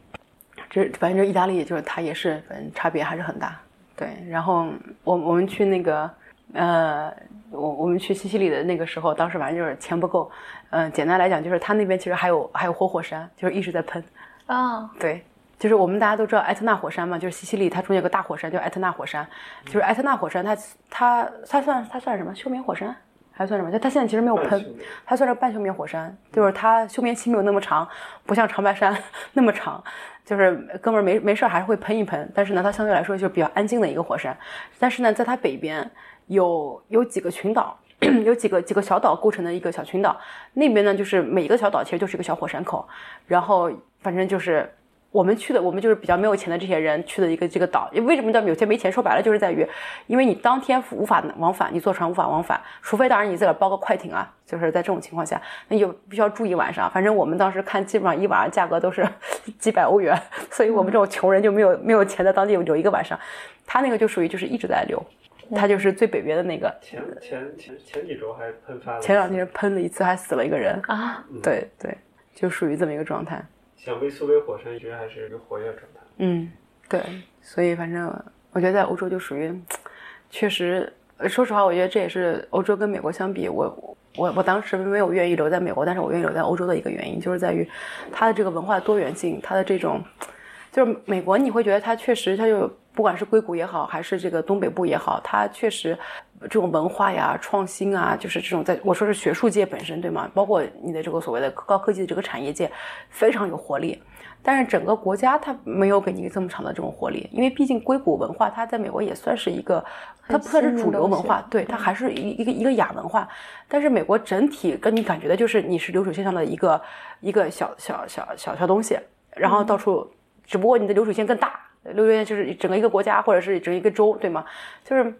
Speaker 3: 这反正意大利，就是它也是，反正差别还是很大。对，然后我我们去那个，呃，我我们去西西里的那个时候，当时反正就是钱不够。嗯，简单来讲，就是他那边其实还有还有活火山，就是一直在喷。啊，对，就是我们大家都知道埃特纳火山嘛，就是西西里它中间有个大火山叫埃特纳火山，就是埃特纳火山，它它它算它算什么休眠火山？还算什么？它它现在其实没有喷，它算是半休眠火山，就是它休眠期没有那么长，不像长白山 *laughs* 那么长。就是哥们儿没没事儿还是会喷一喷，但是呢，它相对来说就是比较安静的一个火山。但是呢，在它北边有有几个群岛，*clears throat* 有几个几个小岛构成的一个小群岛，那边呢就是每一个小岛其实就是一个小火山口，然后反正就是。我们去的，我们就是比较没有钱的这些人去的一个这个岛。为什么叫有钱没钱？说白了就是在于，因为你当天无法往返，你坐船无法往返，除非当然你自个儿包个快艇啊。就是在这种情况下，那就必须要住一晚上。反正我们当时看，基本上一晚上价格都是 *laughs* 几百欧元，所以我们这种穷人就没有没有钱在当地留一个晚上。他那个就属于就是一直在留，他就是最北边的那个。
Speaker 4: 前前前前几周还喷发了，
Speaker 3: 前两天喷了一次，还死了一个人啊。对对，就属于这么一个状态。
Speaker 4: 像维苏威火山，一直还是一个活跃状态。
Speaker 3: 嗯，对，所以反正我觉得在欧洲就属于，确实，说实话，我觉得这也是欧洲跟美国相比，我我我当时没有愿意留在美国，但是我愿意留在欧洲的一个原因，就是在于它的这个文化多元性，它的这种，就是美国你会觉得它确实，它就不管是硅谷也好，还是这个东北部也好，它确实。这种文化呀、创新啊，就是这种在我说是学术界本身对吗？包括你的这个所谓的高科技的这个产业界，非常有活力。但是整个国家它没有给你这么长的这种活力，因为毕竟硅谷文化它在美国也算是一个，它不算是主流文化，对，它还是一一个一个亚文化。但是美国整体跟你感觉的就是你是流水线上的一个一个小小小小小东西，然后到处，只不过你的流水线更大，六月就是整个一个国家或者是整一个州，对吗？就是。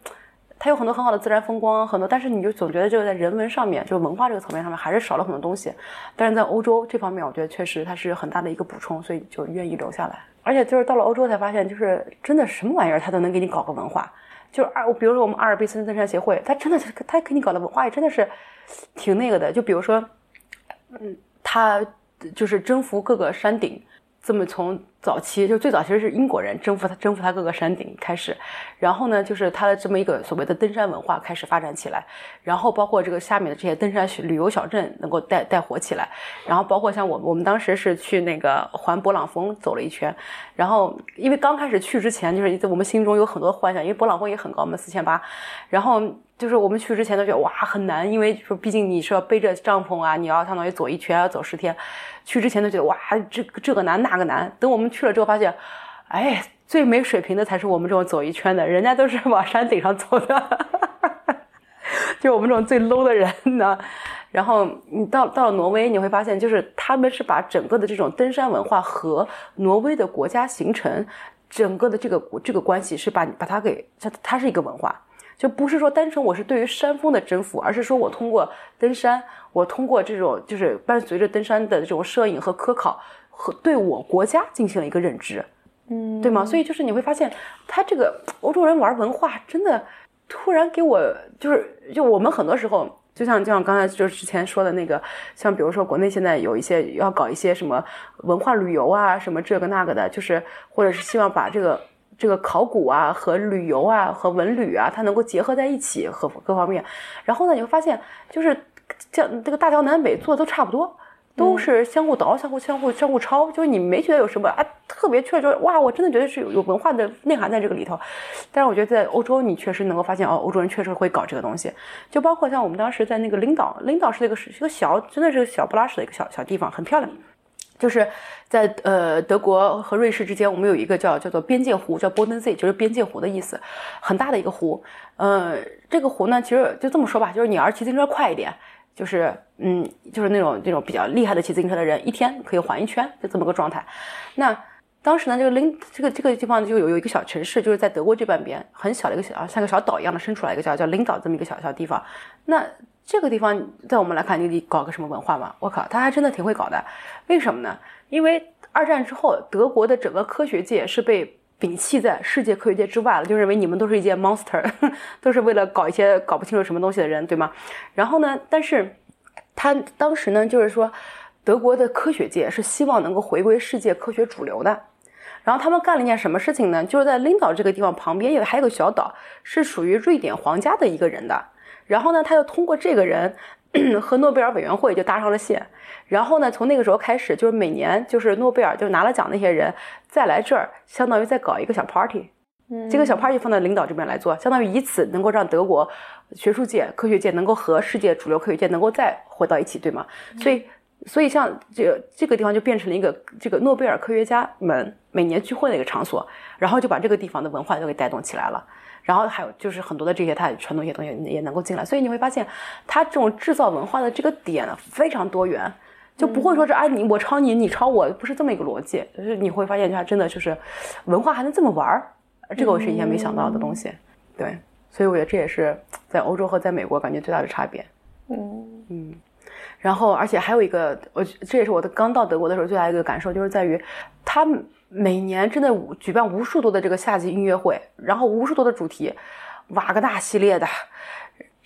Speaker 3: 它有很多很好的自然风光，很多，但是你就总觉得就是在人文上面，就是文化这个层面上面，还是少了很多东西。但是在欧洲这方面，我觉得确实它是很大的一个补充，所以就愿意留下来。而且就是到了欧洲才发现，就是真的什么玩意儿他都能给你搞个文化。就是二，比如说我们阿尔卑斯登山协会，他真的是他给你搞的文化也真的是挺那个的。就比如说，嗯，他就是征服各个山顶。这么从早期就最早其实是英国人征服他征服他各个山顶开始，然后呢就是他的这么一个所谓的登山文化开始发展起来，然后包括这个下面的这些登山旅游小镇能够带带火起来，然后包括像我我们当时是去那个环勃朗峰走了一圈，然后因为刚开始去之前就是我们心中有很多幻想，因为勃朗峰也很高嘛四千八，然后。就是我们去之前都觉得哇很难，因为说毕竟你是要背着帐篷啊，你要相当于走一圈要走十天，去之前都觉得哇这这个难那个难。等我们去了之后发现，哎，最没水平的才是我们这种走一圈的，人家都是往山顶上走的，*laughs* 就我们这种最 low 的人呢。然后你到到了挪威，你会发现就是他们是把整个的这种登山文化和挪威的国家形成整个的这个这个关系是把把它给它它是一个文化。就不是说单纯我是对于山峰的征服，而是说我通过登山，我通过这种就是伴随着登山的这种摄影和科考，和对我国家进行了一个认知，嗯，对吗？所以就是你会发现，他这个欧洲人玩文化真的突然给我就是就我们很多时候就像就像刚才就是之前说的那个，像比如说国内现在有一些要搞一些什么文化旅游啊，什么这个那个的，就是或者是希望把这个。这个考古啊和旅游啊和文旅啊，它能够结合在一起和各方面。然后呢，你会发现，就是像这个大江南北做的都差不多，都是相互倒、相互相互相互抄。就是你没觉得有什么啊特别，确实哇，我真的觉得是有有文化的内涵在这个里头。但是我觉得在欧洲，你确实能够发现哦，欧洲人确实会搞这个东西。就包括像我们当时在那个领导，领导是一个是一个小，真的是个小不拉屎的一个小小地方，很漂亮。就是在呃德国和瑞士之间，我们有一个叫叫做边界湖，叫 Bodensee，就是边界湖的意思，很大的一个湖。呃，这个湖呢，其实就这么说吧，就是你要骑自行车快一点，就是嗯，就是那种那种比较厉害的骑自行车的人，一天可以环一圈，就这么个状态。那当时呢，这个林这个这个地方就有有一个小城市，就是在德国这半边，很小的一个小像个小岛一样的伸出来一个叫叫林岛这么一个小小地方。那这个地方在我们来看，你得搞个什么文化嘛？我靠，他还真的挺会搞的。为什么呢？因为二战之后，德国的整个科学界是被摒弃在世界科学界之外了，就认为你们都是一些 monster，*laughs* 都是为了搞一些搞不清楚什么东西的人，对吗？然后呢，但是他当时呢，就是说德国的科学界是希望能够回归世界科学主流的。然后他们干了一件什么事情呢？就是在领导这个地方旁边有还有个小岛，是属于瑞典皇家的一个人的。然后呢，他就通过这个人 *clears throat* 和诺贝尔委员会就搭上了线。然后呢，从那个时候开始，就是每年就是诺贝尔就拿了奖那些人再来这儿，相当于再搞一个小 party。嗯，这个小 party 放在领导这边来做，相当于以此能够让德国学术界、科学界能够和世界主流科学界能够再回到一起，对吗？所以，所以像这个这个地方就变成了一个这个诺贝尔科学家们每年聚会的一个场所，然后就把这个地方的文化都给带动起来了。然后还有就是很多的这些它传统一些东西也能够进来，所以你会发现它这种制造文化的这个点非常多元，就不会说是啊你我抄你你抄我，不是这么一个逻辑，就是你会发现它真的就是文化还能这么玩儿，这个我是以前没想到的东西，对，所以我觉得这也是在欧洲和在美国感觉最大的差别，嗯。嗯，然后而且还有一个我这也是我的刚到德国的时候最大的一个感受，就是在于他。每年真的举办无数多的这个夏季音乐会，然后无数多的主题，瓦格纳系列的，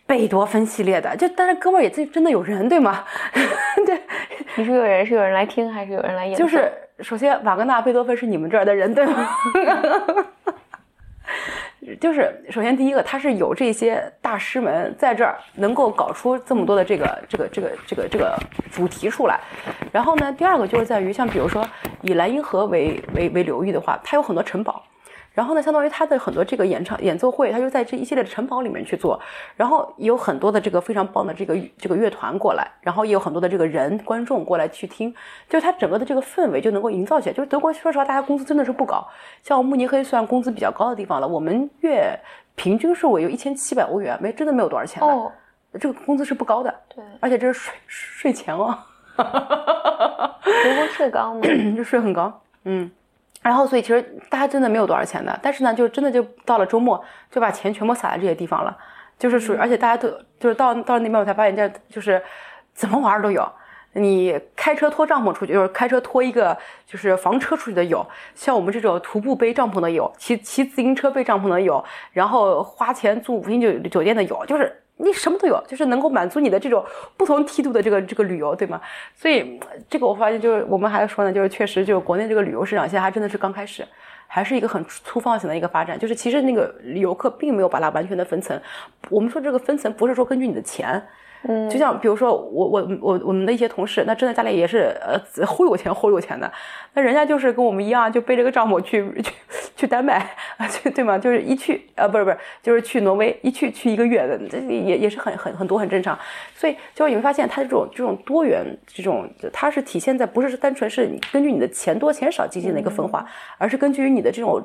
Speaker 3: 贝多芬系列的，就但是哥们儿也真真的有人对吗？*laughs* 对，
Speaker 2: 你说有人是有人来听还是有人来演？
Speaker 3: 就是首先瓦格纳、贝多芬是你们这儿的人对吗？*laughs* 就是首先第一个，他是有这些大师们在这儿能够搞出这么多的这个这个这个这个这个主题出来，然后呢，第二个就是在于像比如说以莱茵河为为为流域的话，它有很多城堡。然后呢，相当于他的很多这个演唱演奏会，他就在这一系列的城堡里面去做。然后有很多的这个非常棒的这个这个乐团过来，然后也有很多的这个人观众过来去听，就是他整个的这个氛围就能够营造起来。就是德国，说实话，大家工资真的是不高，像慕尼黑算工资比较高的地方了，我们月平均收入有一千七百欧元，没真的没有多少钱哦，这个工资是不高的。
Speaker 2: 对，
Speaker 3: 而且这是税税前哦。
Speaker 2: 德国税高吗？*clears throat*
Speaker 3: 就税很高，嗯。然后，所以其实大家真的没有多少钱的，但是呢，就真的就到了周末就把钱全部撒在这些地方了，就是属于，而且大家都就是到到了那边我才发现，这就是怎么玩都有，你开车拖帐篷出去，就是开车拖一个就是房车出去的有，像我们这种徒步背帐篷的有，骑骑自行车背帐篷的有，然后花钱住五星酒酒店的有，就是你什么都有，就是能够满足你的这种不同梯度的这个这个旅游，对吗？所以这个我发现就是我们还说呢，就是确实就是国内这个旅游市场现在还真的是刚开始。还是一个很粗放型的一个发展，就是其实那个游客并没有把它完全的分层。我们说这个分层不是说根据你的钱。嗯，就像比如说我我我我们的一些同事，那真的家里也是呃忽悠钱忽悠钱的，那人家就是跟我们一样，就背着个帐篷去去去丹麦 *laughs* 对吗？就是一去啊，不是不是，就是去挪威，一去去一个月的，这也也是很很很多很正常。所以就是你会发现，它这种这种多元，这种它是体现在不是单纯是你根据你的钱多钱少进行的一个分化，而是根据于你的这种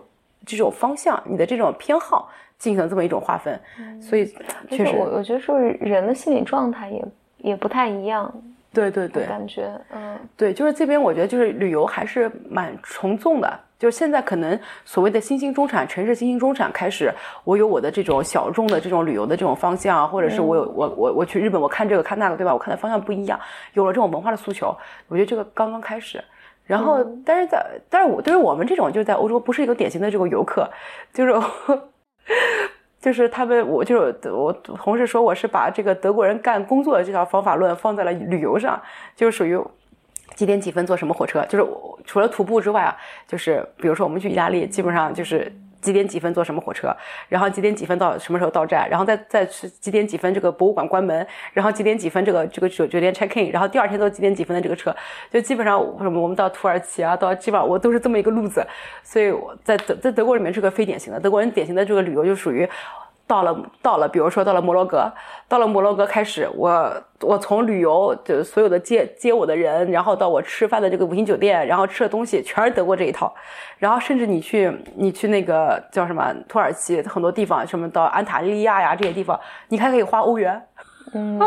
Speaker 3: 这种方向，你的这种偏好。进行这么一种划分，所以确实，
Speaker 2: 我我觉得是不是人的心理状态也也不太一样？
Speaker 3: 对对对，
Speaker 2: 感觉嗯，
Speaker 3: 对，就是这边我觉得就是旅游还是蛮从众的，就是现在可能所谓的新兴中产城市、新兴中产开始，我有我的这种小众的这种旅游的这种方向，或者是我有我我我去日本，我看这个看那个，对吧？我看的方向不一样，有了这种文化的诉求，我觉得这个刚刚开始。然后，但是在但是我对于我们这种就是在欧洲不是一个典型的这个游客，就是。*laughs* 就是他们，我就是我同事说我是把这个德国人干工作的这条方法论放在了旅游上，就是属于几点几分坐什么火车，就是除了徒步之外啊，就是比如说我们去意大利，基本上就是。几点几分坐什么火车，然后几点几分到什么时候到站，然后再再去几点几分这个博物馆关门，然后几点几分这个这个酒酒店 check in，然后第二天都几点几分的这个车，就基本上什么我们到土耳其啊，到基本上我都是这么一个路子，所以我在德在德国里面是个非典型的，德国人典型的这个旅游就属于。到了，到了，比如说到了摩洛哥，到了摩洛哥开始，我我从旅游就所有的接接我的人，然后到我吃饭的这个五星酒店，然后吃的东西全是德国这一套，然后甚至你去你去那个叫什么土耳其很多地方，什么到安塔利亚呀这些地方，你还可以花欧元，嗯，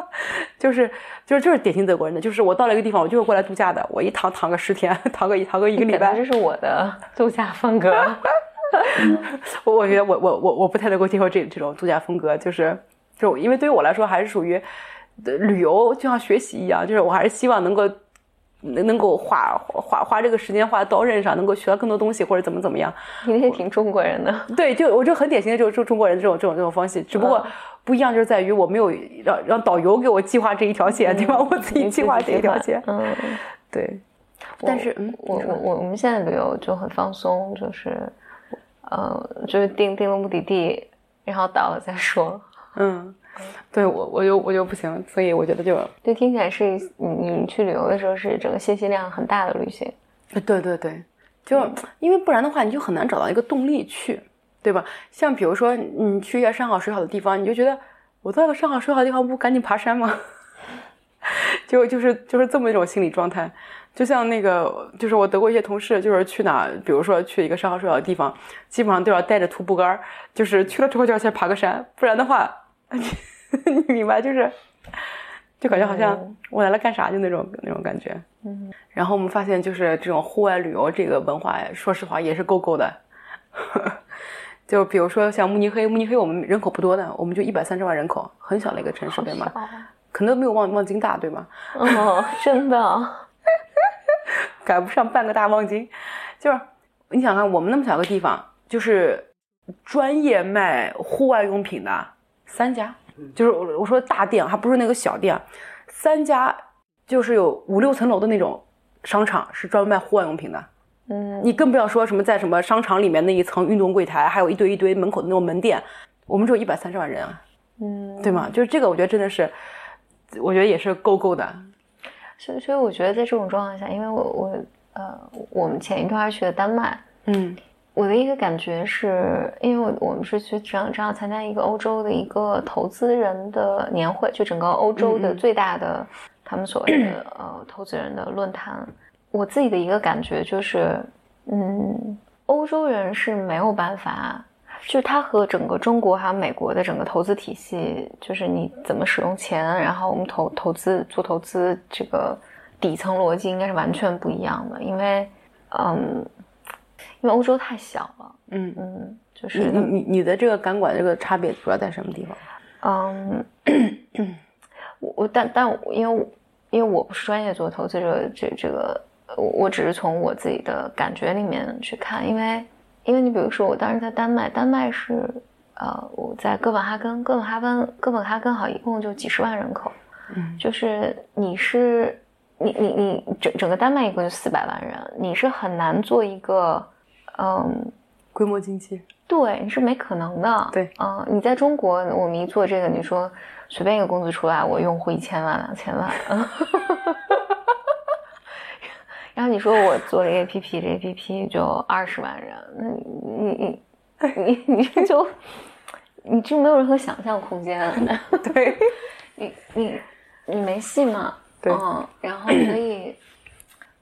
Speaker 3: *laughs* 就是就是就是典型德国人的，就是我到了一个地方，我就是过来度假的，我一躺躺个十天，*laughs* 躺个一躺个一个礼拜，
Speaker 2: 这是我的度假风格。*laughs* *laughs*
Speaker 3: 我我觉得我我我我不太能够接受这这种度假风格，就是就因为对于我来说还是属于旅游就像学习一样，就是我还是希望能够能能够花花花这个时间花在刀刃上，能够学到更多东西或者怎么怎么样。
Speaker 2: 你也挺中国人的，
Speaker 3: 对，就我就很典型的就就中国人这种这种这种方式，只不过不一样就是在于我没有让让导游给我计划这一条线，对吧？我自己计划这一条线。嗯，对。但是嗯，
Speaker 2: 我我我我们现在旅游就很放松，就是。呃，就是定定了目的地，然后到了再说。
Speaker 3: 嗯，对我我就我就不行，所以我觉得就
Speaker 2: 对，听起来是你你去旅游的时候是整个信息量很大的旅行。
Speaker 3: 对对对，就因为不然的话，你就很难找到一个动力去，对吧？像比如说你去一个山好水好的地方，你就觉得我到个山好水好的地方，不赶紧爬山吗？*laughs* 就就是就是这么一种心理状态。就像那个，就是我德国一些同事，就是去哪，比如说去一个山好水好的地方，基本上都要带着徒步杆就是去了之后就要先爬个山，不然的话，*laughs* 你明白，就是，就感觉好像我来了干啥，就那种那种感觉。嗯。然后我们发现，就是这种户外旅游这个文化，说实话也是够够的。*laughs* 就比如说像慕尼黑，慕尼黑我们人口不多的，我们就一百三十万人口，很小的一个城市，对吗？可能没有望望京大，对吗？
Speaker 2: 哦，真的。
Speaker 3: 赶不上半个大望京，就是你想看我们那么小个地方，就是专业卖户外用品的三家，就是我我说大店，还不是那个小店，三家就是有五六层楼的那种商场，是专门卖户外用品的。嗯，你更不要说什么在什么商场里面那一层运动柜台，还有一堆一堆门口的那种门店，我们只有一百三十万人啊，嗯，对吗？就是这个，我觉得真的是，我觉得也是够够的。
Speaker 2: 所以，所以我觉得在这种状况下，因为我我呃，我们前一段去的丹麦，嗯，我的一个感觉是，因为我我们是去正正好参加一个欧洲的一个投资人的年会，就整个欧洲的最大的他们所谓的呃投资人的论坛。我自己的一个感觉就是，嗯，欧洲人是没有办法。就是它和整个中国还有美国的整个投资体系，就是你怎么使用钱，然后我们投投资做投资，这个底层逻辑应该是完全不一样的。因为，嗯，因为欧洲太小了。嗯嗯，就是
Speaker 3: 你你你的这个感管这个差别主要在什么地方？
Speaker 2: 嗯，我我但但因为因为我不是专业做投资者，这这个我我只是从我自己的感觉里面去看，因为因为你比如说我当时在丹麦，丹麦是呃我在哥本哈根，哥本哈根哥本哈根好一共就几十万人口，
Speaker 3: 嗯
Speaker 2: 就是你是你你你整整个丹麦一共就四百万人，你是很难做一个嗯。
Speaker 3: 规模经济，
Speaker 2: 对，你是没可能的。
Speaker 3: 对，
Speaker 2: 嗯、你在中国，我们一做这个，你说随便一个公司出来，我用户一千万、两千万，*laughs* 然后你说我做了一个 APP，这 APP 就二十万人，那你你你你这就你就没有任何想象空间，*laughs*
Speaker 3: 对，
Speaker 2: 你你你没戏嘛？
Speaker 3: 对
Speaker 2: 嗯，然后所以。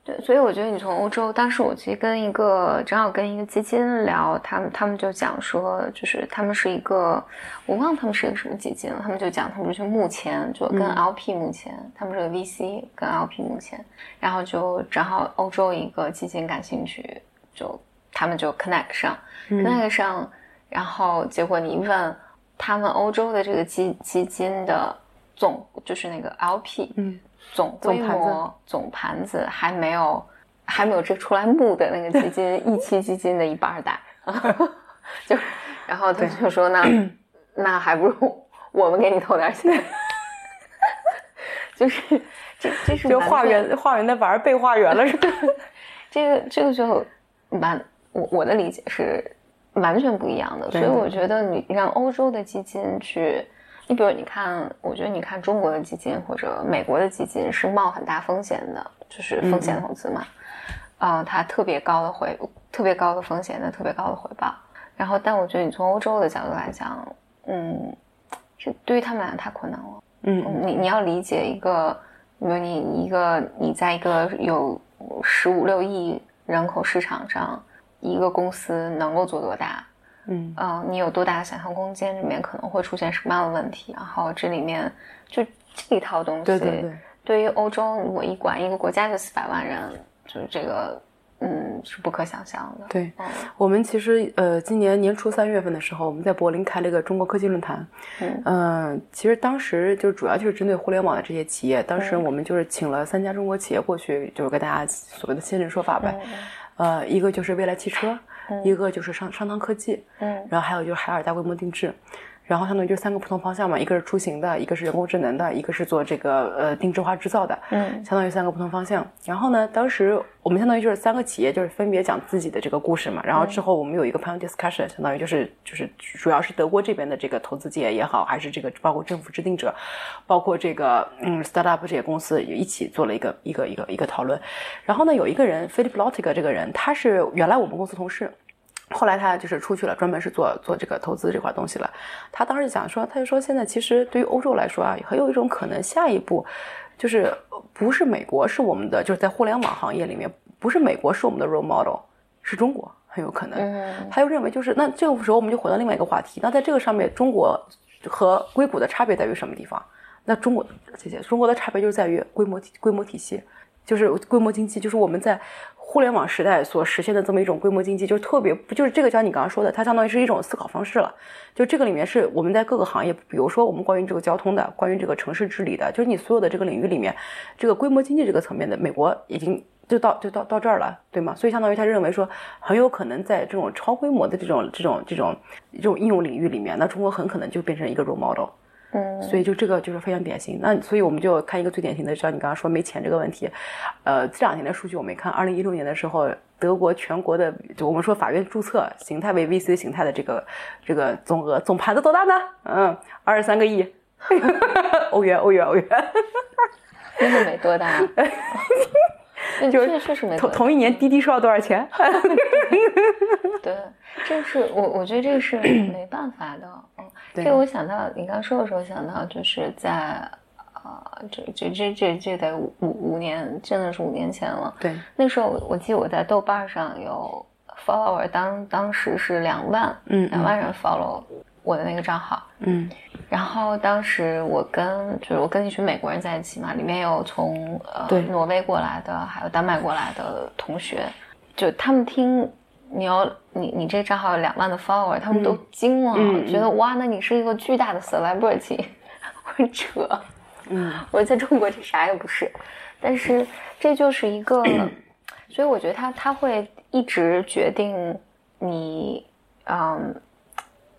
Speaker 2: 对，所以我觉得你从欧洲，当时我其实跟一个正好跟一个基金聊，他们他们就讲说，就是他们是一个，我忘了他们是一个什么基金了，他们就讲他们就是目前就跟 LP 目前，他们是个 VC 跟 LP 目前，然后就正好欧洲一个基金感兴趣，就他们就 connect 上、c o n n e c t 上，然后结果你一问他们欧洲的这个基基金的总就是那个 LP，
Speaker 3: 嗯，
Speaker 2: 总规
Speaker 3: 总盘子
Speaker 2: 模总盘子还没有还没有这出来募的那个基金一期基金的一半儿大，*laughs* 就然后他就说那 *clears throat* 那还不如我们给你投点钱，*laughs* 就是这这是
Speaker 3: 就化缘化缘的反而被化缘了，是吧？*laughs*
Speaker 2: 这个这个就完，我我的理解是完全不一样的，所以我觉得你让欧洲的基金去，你比如你看，我觉得你看中国的基金或者美国的基金是冒很大风险的，就是风险投资嘛，啊、它特别高的回，特别高的风险的特别高的回报，然后但我觉得你从欧洲的角度来讲，嗯，这对于他们俩太困难了。
Speaker 3: 嗯
Speaker 2: 你你要理解一个，比如你你一个你在一个有十五六亿人口市场上，一个公司能够做多大？
Speaker 3: 嗯
Speaker 2: 嗯、你有多大的想象空间？里面可能会出现什么样的问题？然后这里面就这一套东西，
Speaker 3: 对对对，
Speaker 2: 对于欧洲，我一管一个国家就四百万人，就是这个，嗯，是不可想象的。
Speaker 3: 对
Speaker 2: 嗯
Speaker 3: 我们其实呃，今年年初三月份的时候，我们在柏林开了一个中国科技论坛。
Speaker 2: 嗯
Speaker 3: 嗯、其实当时就主要就是针对互联网的这些企业，当时我们就是请了三家中国企业过去，就是给大家所谓的现身说法呗。呃，一个就是未来汽车，一个就是商商汤科技，
Speaker 2: 嗯
Speaker 3: 然后还有就是海尔大规模定制。然后相当于就三个不同方向嘛，一个是出行的，一个是人工智能的，一个是做这个呃定制化制造的，
Speaker 2: 嗯
Speaker 3: 相当于三个不同方向。然后呢，当时我们相当于就是三个企业，就是分别讲自己的这个故事嘛。然后之后我们有一个 panel discussion，相当于就是就是主要是德国这边的这个投资界也好，还是这个包括政府制定者，包括这个嗯 startup 这些公司也一起做了一个一个一个一个讨论。然后呢，有一个人 Philip Lottiger 这个人，他是原来我们公司同事。后来他就是出去了，专门是做做这个投资这块东西了。他当时想说，他就说现在其实对于欧洲来说啊，很有一种可能，下一步就是不是美国是我们的，就是在互联网行业里面，不是美国是我们的 role model，是中国很有可能。
Speaker 2: 嗯
Speaker 3: 他又认为就是那这个时候我们就回到另外一个话题，那在这个上面，中国和硅谷的差别在于什么地方？那中国谢谢，中国的差别就是在于规模体规模体系，就是规模经济，就是我们在互联网时代所实现的这么一种规模经济，就是特别不就是这个像你刚刚说的，它相当于是一种思考方式了。就这个里面是我们在各个行业，比如说我们关于这个交通的，关于这个城市治理的，就是你所有的这个领域里面，这个规模经济这个层面的，美国已经就到就到到这儿了，对吗？所以相当于他认为说，很有可能在这种超规模的这种这种这种这种应用领域里面，那中国很可能就变成一个 role model。
Speaker 2: 嗯，
Speaker 3: 所以就这个就是非常典型。那所以我们就看一个最典型的，像你刚刚说没钱这个问题，呃，这两年的数据我没看，二零一六年的时候，德国全国的就我们说法院注册形态为 VC 形态的这个这个总额总盘子多大呢？嗯，二十三个亿 *laughs* 欧元，欧元，欧元。*laughs*
Speaker 2: 真的没多大。对，*laughs*
Speaker 3: 就
Speaker 2: 是确实没。
Speaker 3: 同同一年滴滴收到多少钱？
Speaker 2: 对，这是我我觉得这个是没办法的。嗯，
Speaker 3: 对
Speaker 2: 这个我想到你刚说的时候想到，就是在呃，这这这这这得五五五年，真的是五年前了。
Speaker 3: 对，
Speaker 2: 那时候我我记得我在豆瓣上有 follower，当当时是两万，
Speaker 3: 嗯
Speaker 2: 两万人 follow 我的那个账号。
Speaker 3: 嗯。
Speaker 2: 然后当时我跟就是我跟一群美国人在一起嘛，里面有从呃挪威过来的，还有丹麦过来的同学，就他们听你要你你这个账号有两万的 follower，他们都惊了，觉得哇，那你是一个巨大的 celebrity，我说扯，嗯，*laughs* 我在中国这啥也不是，但是这就是一个，*clears throat* 所以我觉得他他会一直决定你，嗯，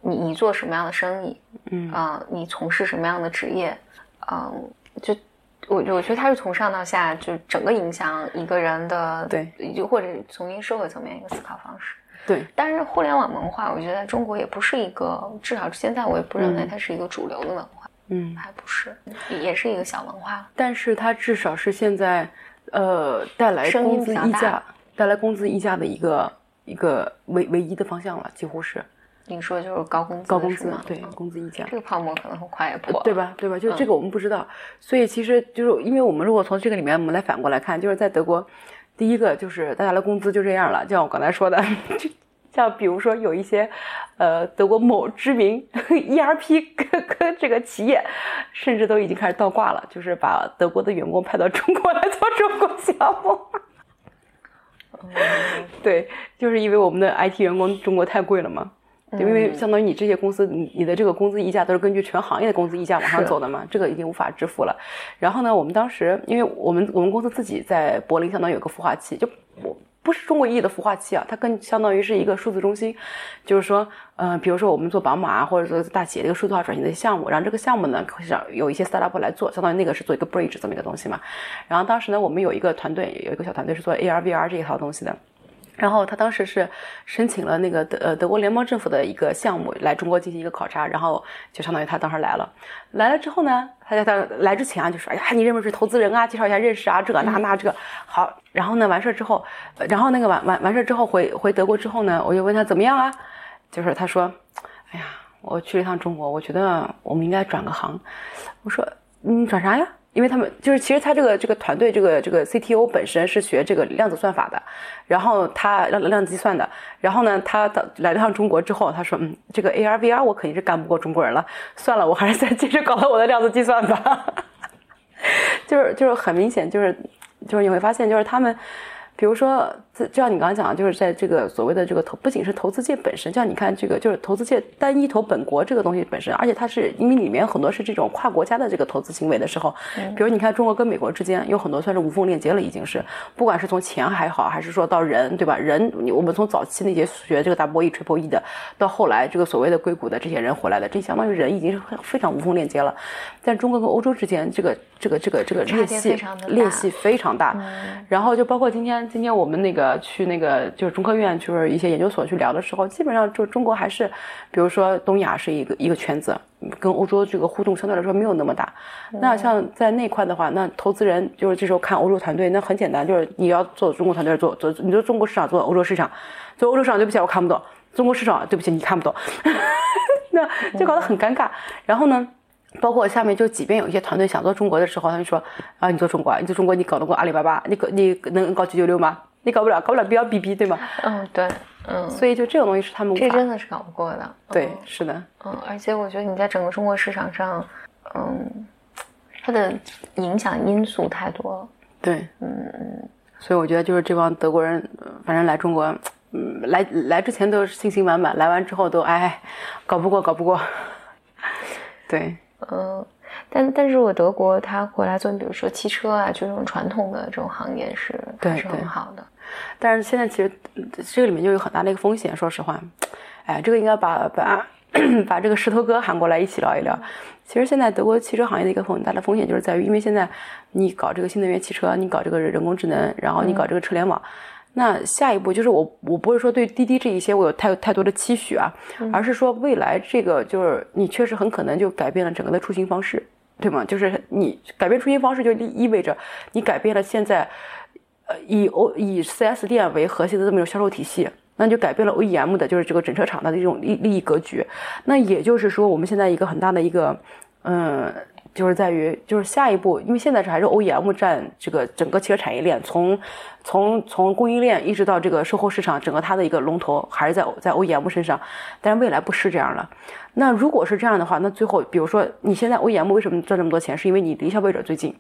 Speaker 2: 你你做什么样的生意，嗯。啊，你从事什么样的职业，嗯，就我我觉得它是从上到下就整个影响一个人的，
Speaker 3: 对，
Speaker 2: 就或者从一个社会层面一个思考方式。
Speaker 3: 对，
Speaker 2: 但是互联网文化，我觉得在中国也不是一个，至少现在我也不认为它是一个主流的文化，嗯，还不是，也是一个小文化。
Speaker 3: 但是它至少是现在，呃，带来工资溢价，带来工资溢价的一个一个唯唯一的方向了，几乎是。
Speaker 2: 你说就是高工资，
Speaker 3: 高工资对，工资溢价，
Speaker 2: 这个泡沫可能很快也破，
Speaker 3: 对吧？对吧？就这个我们不知道，所以其实就是因为我们如果从这个里面我们来反过来看，就是在德国。第一个就是大家的工资就这样了，就像我刚才说的，就像比如说有一些，呃，德国某知名 *laughs* ERP 跟这个企业，甚至都已经开始倒挂了，就是把德国的员工派到中国来做中国项目。*laughs* 对，就是因为我们的 IT 员工中国太贵了嘛。因为相当于你这些公司，你你的这个工资溢价都是根据全行业的工资溢价往上走的嘛，这个已经无法支付了。然后呢，我们当时，因为我们我们公司自己在柏林相当于有个孵化器，就我不是中国意义的孵化器啊，它更相当于是一个数字中心，就是说，嗯，比如说我们做宝马或者说大企业的一个数字化转型的项目，然后这个项目呢，想有一些 startup 来做，相当于那个是做一个 bridge 这么一个东西嘛。然后当时呢，我们有一个团队，有一个小团队是做 AR VR 这一套东西的。然后他当时是申请了那个德呃德国联邦政府的一个项目来中国进行一个考察，然后就相当于他当时来了，来了之后呢，他在他来之前啊就说，哎呀，你认不认识投资人啊？介绍一下认识啊，这那那这个好。然后呢，完事儿之后，然后那个完完完事儿之后回回德国之后呢，我就问他怎么样啊？就是他说，哎呀，我去了一趟中国，我觉得我们应该转个行。我说，你，转啥呀？因为他们就是，其实他这个这个团队，这个这个 CTO 本身是学这个量子算法的，然后他量量子计算的，然后呢，他到来了趟中国之后，他说，嗯，这个 AR VR 我肯定是干不过中国人了，算了，我还是再接着搞我的量子计算吧。*laughs* 就是就是很明显，就是就是你会发现，就是他们。比如说，就像你刚刚讲的，就是在这个所谓的这个投，不仅是投资界本身，像你看这个，就是投资界单一投本国这个东西本身，而且它是因为里面很多是这种跨国家的这个投资行为的时候，比如你看中国跟美国之间有很多算是无缝链接了，已经是，不管是从钱还好，还是说到人，对吧？人，我们从早期那些学这个 double E triple E 的，到后来这个所谓的硅谷的这些人回来的，这相当于人已经是非常无缝链接了。但中国跟欧洲之间，这个这个这个这个裂隙裂隙非常大，然后就包括今天。今天我们那个去那个就是中科院，就是一些研究所去聊的时候，基本上就中国还是，比如说东亚是一个一个圈子，跟欧洲这个互动相对来说没有那么大。那像在那块的话，那投资人就是这时候看欧洲团队，那很简单，就是你要做中国团队做做，你做中国市场做欧洲市场，做欧洲市场对不起我看不懂，中国市场对不起你看不懂，*laughs* 那就搞得很尴尬。然后呢？包括下面就，即便有一些团队想做中国的时候，他们说啊，你做中国，你做中国，你搞得过阿里巴巴？你搞你能搞九九六吗？你搞不了，搞不了，不要逼逼，对吗？
Speaker 2: 嗯，对，嗯。
Speaker 3: 所以就这种东西是他们
Speaker 2: 这真的是搞不过的。
Speaker 3: 对，是的。
Speaker 2: 嗯，而且我觉得你在整个中国市场上，嗯，它的影响因素太多了。
Speaker 3: 对，嗯嗯。所以我觉得就是这帮德国人，反正来中国，嗯，来来之前都是信心满满，来完之后都哎，搞不过，搞不过。*laughs* 对。
Speaker 2: 嗯，但但是我德国他回来做，比如说汽车啊，就这种传统的这种行业是还是很好的。
Speaker 3: 但是现在其实这个里面就有很大的一个风险，说实话，哎，这个应该把把 *clears throat* 把这个石头哥喊过来一起聊一聊。其实现在德国汽车行业的一个很大的风险就是在于，因为现在你搞这个新能源汽车，你搞这个人工智能，然后你搞这个车联网。那下一步就是我，我不是说对滴滴这一些我有太太多的期许啊，而是说未来这个就是你确实很可能就改变了整个的出行方式，对吗？就是你改变出行方式就意意味着你改变了现在，呃，以 O 以 4S 店为核心的这么一种销售体系，那就改变了 OEM 的就是这个整车厂的这种利利益格局。那也就是说，我们现在一个很大的一个，嗯。就是在于，就是下一步，因为现在是还是 OEM 占这个整个汽车产业链，从从从供应链一直到这个售后市场，整个它的一个龙头还是在在 OEM 身上。但是未来不是这样了，那如果是这样的话，那最后比如说你现在 OEM 为什么赚这么多钱，是因为你离消费者最近，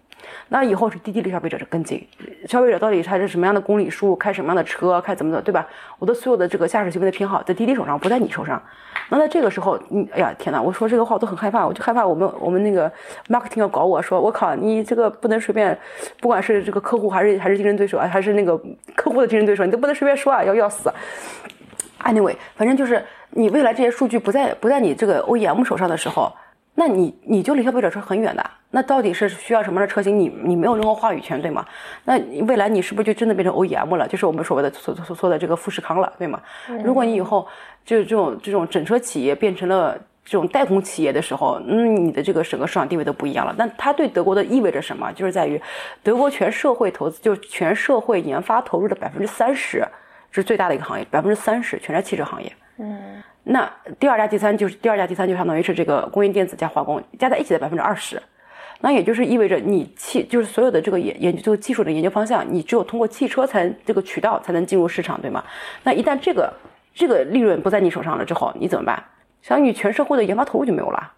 Speaker 3: 那以后是滴滴离消费者更近，消费者到底他是什么样的公里数，开什么样的车，开怎么的，对吧？我的所有的这个驾驶行为的偏好在滴滴手上，不在你手上。那在这个时候，你哎呀天哪！我说这个话我都很害怕，我就害怕我们我们那个 marketing 要搞我说，我靠，你这个不能随便，不管是这个客户还是还是竞争对手啊，还是那个客户的竞争对手，你都不能随便说啊，要要死。Anyway，反正就是你未来这些数据不在不在你这个 OEM 手上的时候，那你你就离消费者是很远的。那到底是需要什么样的车型？你你没有任何话语权，对吗？那未来你是不是就真的变成 OEM 了？就是我们所谓的所所说的这个富士康了，对吗？如果你以后就是这种这种整车企业变成了这种代工企业的时候，嗯，你的这个整个市场地位都不一样了。那它对德国的意味着什么？就是在于德国全社会投资，就是全社会研发投入的百分之三十。是最大的一个行业，百分之三十全在汽车行业。嗯，那第二家、第三就是第二家、第三就相当于是这个工业电子加化工加在一起的百分之二十。那也就是意味着你汽就是所有的这个研研究这个技术的研究方向，你只有通过汽车才这个渠道才能进入市场，对吗？那一旦这个这个利润不在你手上了之后，你怎么办？相当于全社会的研发投入就没有了。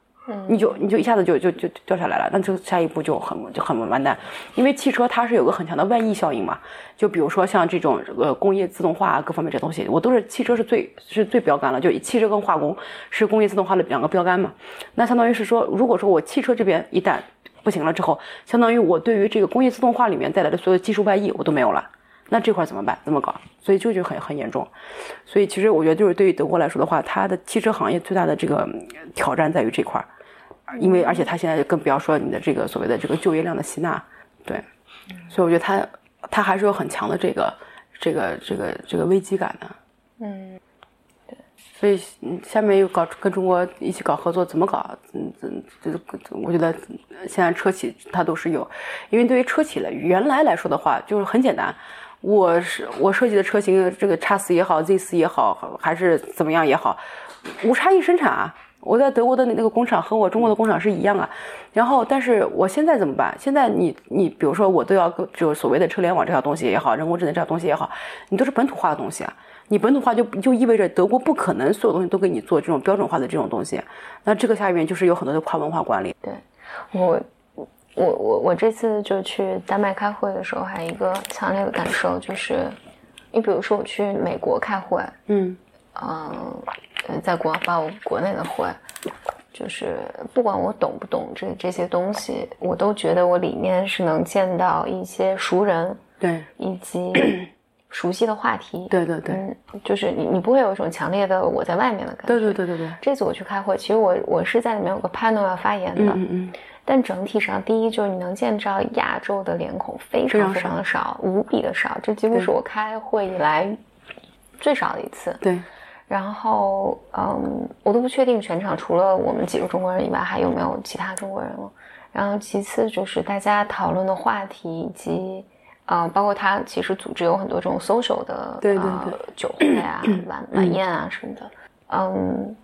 Speaker 3: 你就你就一下子就就就掉下来了，那就下一步就很就很完蛋，因为汽车它是有个很强的外溢效应嘛。就比如说像这种呃工业自动化各方面这东西，我都是汽车是最是最标杆了。就汽车跟化工是工业自动化的两个标杆嘛。那相当于是说，如果说我汽车这边一旦不行了之后，相当于我对于这个工业自动化里面带来的所有技术外溢我都没有了。那这块怎么办？怎么搞？所以这就很很严重。所以其实我觉得就是对于德国来说的话，它的汽车行业最大的这个挑战在于这块。因为，而且他现在更不要说你的这个所谓的这个就业量的吸纳，对，所以我觉得他他还是有很强的这个这个这个这个危机感的，嗯，对，所以下面又搞跟中国一起搞合作，怎么搞？嗯嗯，这我觉得现在车企它都是有，因为对于车企来原来来说的话，就是很简单，我是我设计的车型，这个叉四也好，Z 四也好，还是怎么样也好，无差异生产啊。我在德国的那个工厂和我中国的工厂是一样啊，然后但是我现在怎么办？现在你你比如说我都要就是所谓的车联网这条东西也好，人工智能这条东西也好，你都是本土化的东西啊。你本土化就就意味着德国不可能所有东西都给你做这种标准化的这种东西。那这个下面就是有很多的跨文化管理。
Speaker 2: 对，我我我我这次就去丹麦开会的时候，还有一个强烈的感受就是，你比如说我去美国开会，嗯嗯。在国报国内的会，就是不管我懂不懂这这些东西，我都觉得我里面是能见到一些熟人，
Speaker 3: 对，
Speaker 2: 以及 *clears throat* 熟悉的话题，
Speaker 3: 对对对，
Speaker 2: 嗯，就是你你不会有一种强烈的我在外面的感觉，
Speaker 3: 对对对对对。
Speaker 2: 这次我去开会，其实我我是在里面有个 panel 要发言的，
Speaker 3: 嗯嗯，
Speaker 2: 但整体上，第一就是你能见着亚洲的脸孔非常非常的少，无比的少，这几乎是我开会以来最少的一次，
Speaker 3: 对。
Speaker 2: 然后，嗯，我都不确定全场除了我们几个中国人以外还有没有其他中国人了。然后，其次就是大家讨论的话题以及，呃，包括他其实组织有很多这种 social 的，
Speaker 3: 对对对，
Speaker 2: 酒会啊、晚晚宴啊什么的，嗯，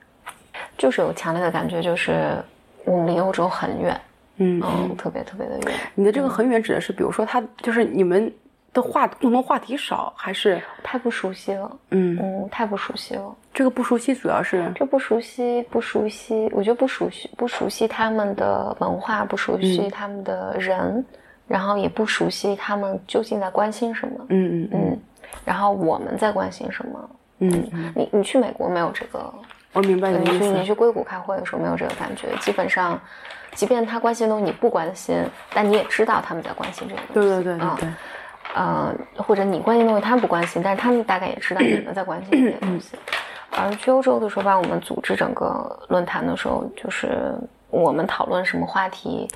Speaker 2: 就是有强烈的感觉，就是我们离欧洲很远，嗯，特别特别的远。
Speaker 3: 你的这个很远指的是，比如说他就是你们。的话共同话题少，还是
Speaker 2: 太不熟悉了？嗯嗯，太不熟悉了。
Speaker 3: 这个不熟悉主要是
Speaker 2: 这不熟悉，不熟悉。我觉得不熟悉，不熟悉他们的文化，不熟悉他们的人，然后也不熟悉他们究竟在关心什么。
Speaker 3: 嗯嗯嗯。
Speaker 2: 然后我们在关心什么？
Speaker 3: 嗯嗯。
Speaker 2: 你你去美国没有这个？
Speaker 3: 我明白你
Speaker 2: 意思。你去硅谷开会的时候没有这个感觉，基本上，即便他关心的东西你不关心，但你也知道他们在关心这个东
Speaker 3: 西。对对对对。
Speaker 2: 呃，或者你关心东西他们不关心，但是他们大概也知道你们在关心这些东西。*clears throat* 而去欧洲的时候，把我们组织整个论坛的时候，就是我们讨论什么话题，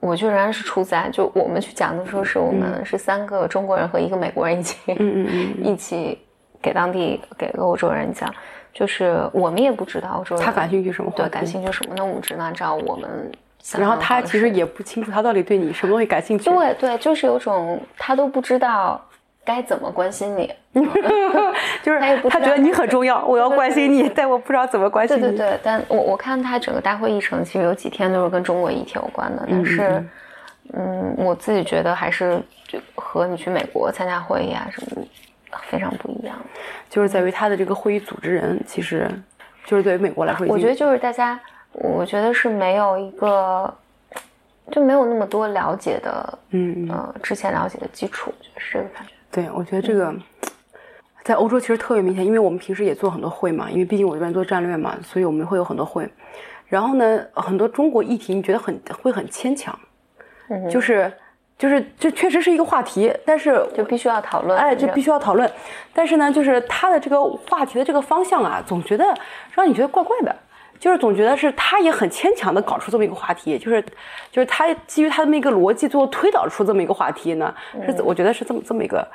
Speaker 2: 我就仍然是处在就我们去讲的时候，是我们是三个中国人和一个美国人一起，*laughs* 一起给当地给欧洲人讲，就是我们也不知道欧洲人
Speaker 3: 他感兴趣什么，
Speaker 2: 对，感兴趣什么，那我们只能按照我们。
Speaker 3: 然后他其实也不清楚他到底对你什么东西感兴趣。
Speaker 2: 对对，就是有种他都不知道该怎么关心你，*laughs*
Speaker 3: 就是他觉得你很重要，我要关心你，*laughs* 但我不知道怎么关心你。
Speaker 2: 对对对，但我我看他整个大会议程其实有几天都是跟中国议题有关的，但是嗯，我自己觉得还是就和你去美国参加会议啊什么非常不一样，
Speaker 3: 就是在于他的这个会议组织人其实。就是对于美国来说，
Speaker 2: 我觉得就是大家，我觉得是没有一个就没有那么多了解的，
Speaker 3: 嗯嗯，
Speaker 2: 呃，之前了解的基础，就是这个感觉。
Speaker 3: 对，我觉得这个在欧洲其实特别明显，因为我们平时也做很多会嘛，因为毕竟我这边做战略嘛，所以我们会有很多会。然后呢，很多中国议题你觉得很会很牵强，
Speaker 2: 嗯
Speaker 3: 就是就是这确实是一个话题，但是
Speaker 2: 就必须要讨论，
Speaker 3: 哎，这必须要讨论。但是呢，就是他的这个话题的这个方向啊，总觉得让你觉得怪怪的，就是总觉得是他也很牵强的搞出这么一个话题，就是就是他基于他的那个逻辑，最后推导出这么一个话题呢，是我觉得是这么这么一个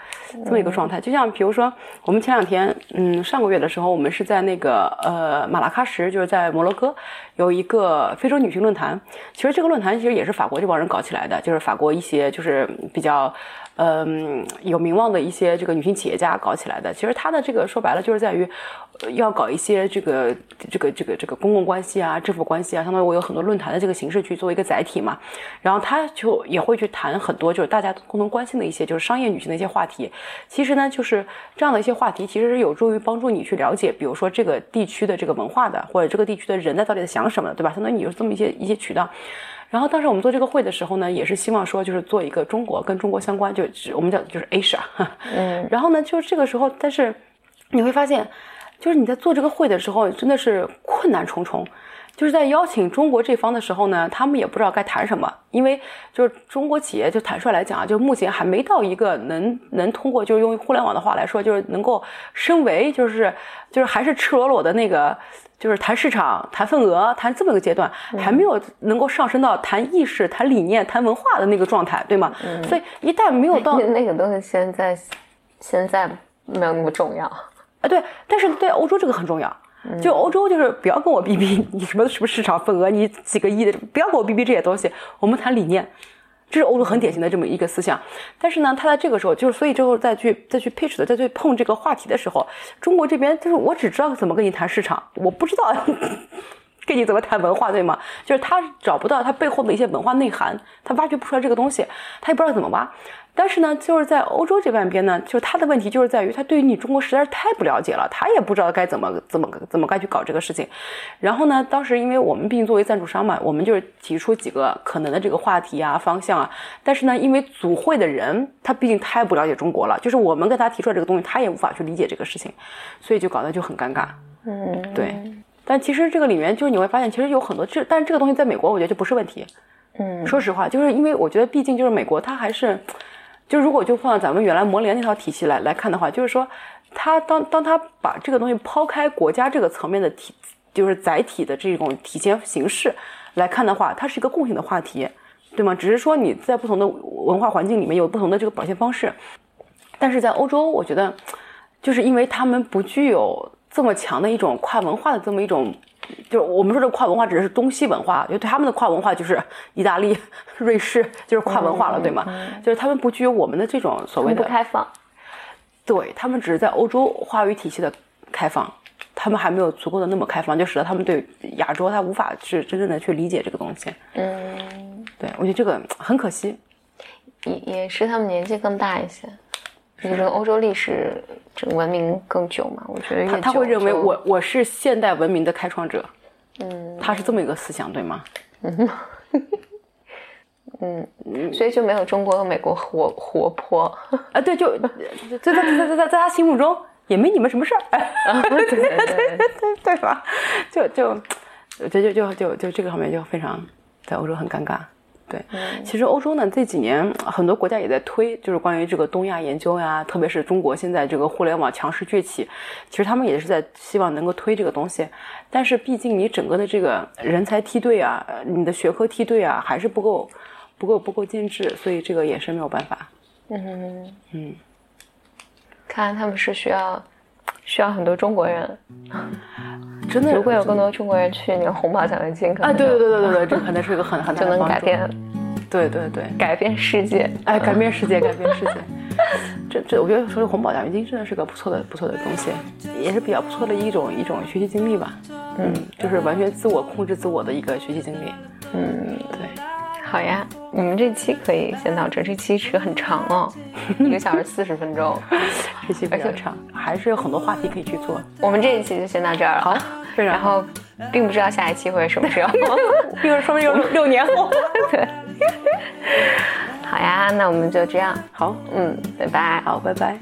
Speaker 3: 这么一个状态。就像比如说，我们前两天，嗯，上个月的时候，我们是在那个呃马拉喀什，就是在摩洛哥有一个非洲女性论坛。其实这个论坛其实也是法国这帮人搞起来的，就是法国一些就是比较。嗯，有名望的一些这个女性企业家搞起来的，其实她的这个说白了就是在于，要搞一些这个这个这个这个公共关系啊、政府关系啊，相当于我有很多论坛的这个形式去做一个载体嘛，然后他就也会去谈很多就是大家共同关心的一些就是商业女性的一些话题。其实呢，就是这样的一些话题，其实是有助于帮助你去了解，比如说这个地区的这个文化的，或者这个地区的人在到底在想什么，对吧？相当于你有这么一些一些渠道。然后当时我们做这个会的时候呢，也是希望说就是做一个中国跟中国相关，就是我们叫就是 Asia。嗯。然后呢，就是这个时候，但是你会发现，就是你在做这个会的时候，真的是困难重重。就是在邀请中国这方的时候呢，他们也不知道该谈什么，因为就是中国企业就坦率来讲啊，就目前还没到一个能能通过，就是用互联网的话来说，就是能够升为，就是就是还是赤裸裸的那个。就是谈市场、谈份额、谈这么个阶段，还没有能够上升到谈意识、谈理念、谈文化的那个状态，对吗？所以一旦没有到
Speaker 2: 那个东西，现在现在没有那么重要
Speaker 3: 啊。对，但是对欧洲这个很重要。就欧洲就是不要跟我逼逼你什么什么市场份额，你几个亿的，不要跟我逼逼这些东西。我们谈理念。这是欧洲很典型的这么一个思想，但是呢，他在这个时候，就是所以之后再去再去 pitch 的，再去碰这个话题的时候，中国这边就是我只知道怎么跟你谈市场，我不知道跟你怎么谈文化，对吗？就是他找不到他背后的一些文化内涵，他挖掘不出来这个东西，他也不知道怎么挖。但是呢，就是在欧洲这半边呢，就是他的问题就是在于他对于你中国实在是太不了解了，他也不知道该怎么怎么怎么该去搞这个事情。然后呢，当时因为我们毕竟作为赞助商嘛，我们就是提出几个可能的这个话题啊方向啊。但是呢，因为组会的人他毕竟太不了解中国了，就是我们跟他提出来这个东西，他也无法去理解这个事情，所以就搞得就很尴尬。
Speaker 2: 嗯，
Speaker 3: 对。但其实这个里面就是你会发现，其实有很多这，但是这个东西在美国我觉得就不是问题。
Speaker 2: 嗯，
Speaker 3: 说实话，就是因为我觉得毕竟就是美国，它还是。就如果就放到咱们原来模联那套体系来来看的话，就是说，它当当它把这个东西抛开国家这个层面的体，就是载体的这种体现形式来看的话，它是一个共性的话题，对吗？只是说你在不同的文化环境里面有不同的这个表现方式，但是在欧洲，我觉得，就是因为他们不具有这么强的一种跨文化的这么一种。就是我们说这跨文化指的是东西文化，就对他们的跨文化就是意大利、瑞士，就是跨文化了，对吗？就是他们不具有我们的这种所谓的
Speaker 2: 不开放，
Speaker 3: 对他们只是在欧洲话语体系的开放，他们还没有足够的那么开放，就使得他们对亚洲他无法去真正的去理解这个东西。
Speaker 2: 嗯，
Speaker 3: 对我觉得这个很可惜，
Speaker 2: 也也是他们年纪更大一些。这个欧洲历史这个文明更久嘛？我觉得
Speaker 3: 他他会认为我我是现代文明的开创者，嗯，他是这么一个思想，对吗？
Speaker 2: 嗯嗯，所以就没有中国和美国活活泼
Speaker 3: 啊？对，就在在在在在他心目中也没你们什么事儿，
Speaker 2: 对对 *laughs* 对
Speaker 3: 对对吧？就就就就就就就这个方面就非常在欧洲很尴尬。对，其实欧洲呢这几年很多国家也在推，就是关于这个东亚研究呀，特别是中国现在这个互联网强势崛起，其实他们也是在希望能够推这个东西。但是毕竟你整个的这个人才梯队啊，你的学科梯队啊，还是不够不够不够精致，所以这个也是没有办法。
Speaker 2: 嗯
Speaker 3: 嗯，
Speaker 2: 看来他们是需要需要很多中国人。
Speaker 3: 真的，
Speaker 2: 如果有更多中国人去那个红宝奖学金，可能
Speaker 3: 啊，对对对对对对，这可能是一个很很大
Speaker 2: 的就能改变，
Speaker 3: 对对对，
Speaker 2: 改变世界，
Speaker 3: 哎，改变世界，*laughs* 改变世界。这这，我觉得说红宝奖学金真的是个不错的不错的东西，也是比较不错的一种一种学习经历吧。嗯，就是完全自我控制自我的一个学习经历。
Speaker 2: 嗯，
Speaker 3: 对。
Speaker 2: 好呀。你们这期可以先到这这期其实很长哦。*laughs* 一个小时四十分钟。
Speaker 3: 这期比较长还是有很多话题可以去做。
Speaker 2: 我们这一期就先到这儿了。
Speaker 3: 好
Speaker 2: 然后并不知道下一期会什么。时候
Speaker 3: 因为说不定有 *laughs* 六年后。
Speaker 2: 对。好呀那我们就这样。
Speaker 3: 好。
Speaker 2: 嗯拜拜。
Speaker 3: 好拜拜。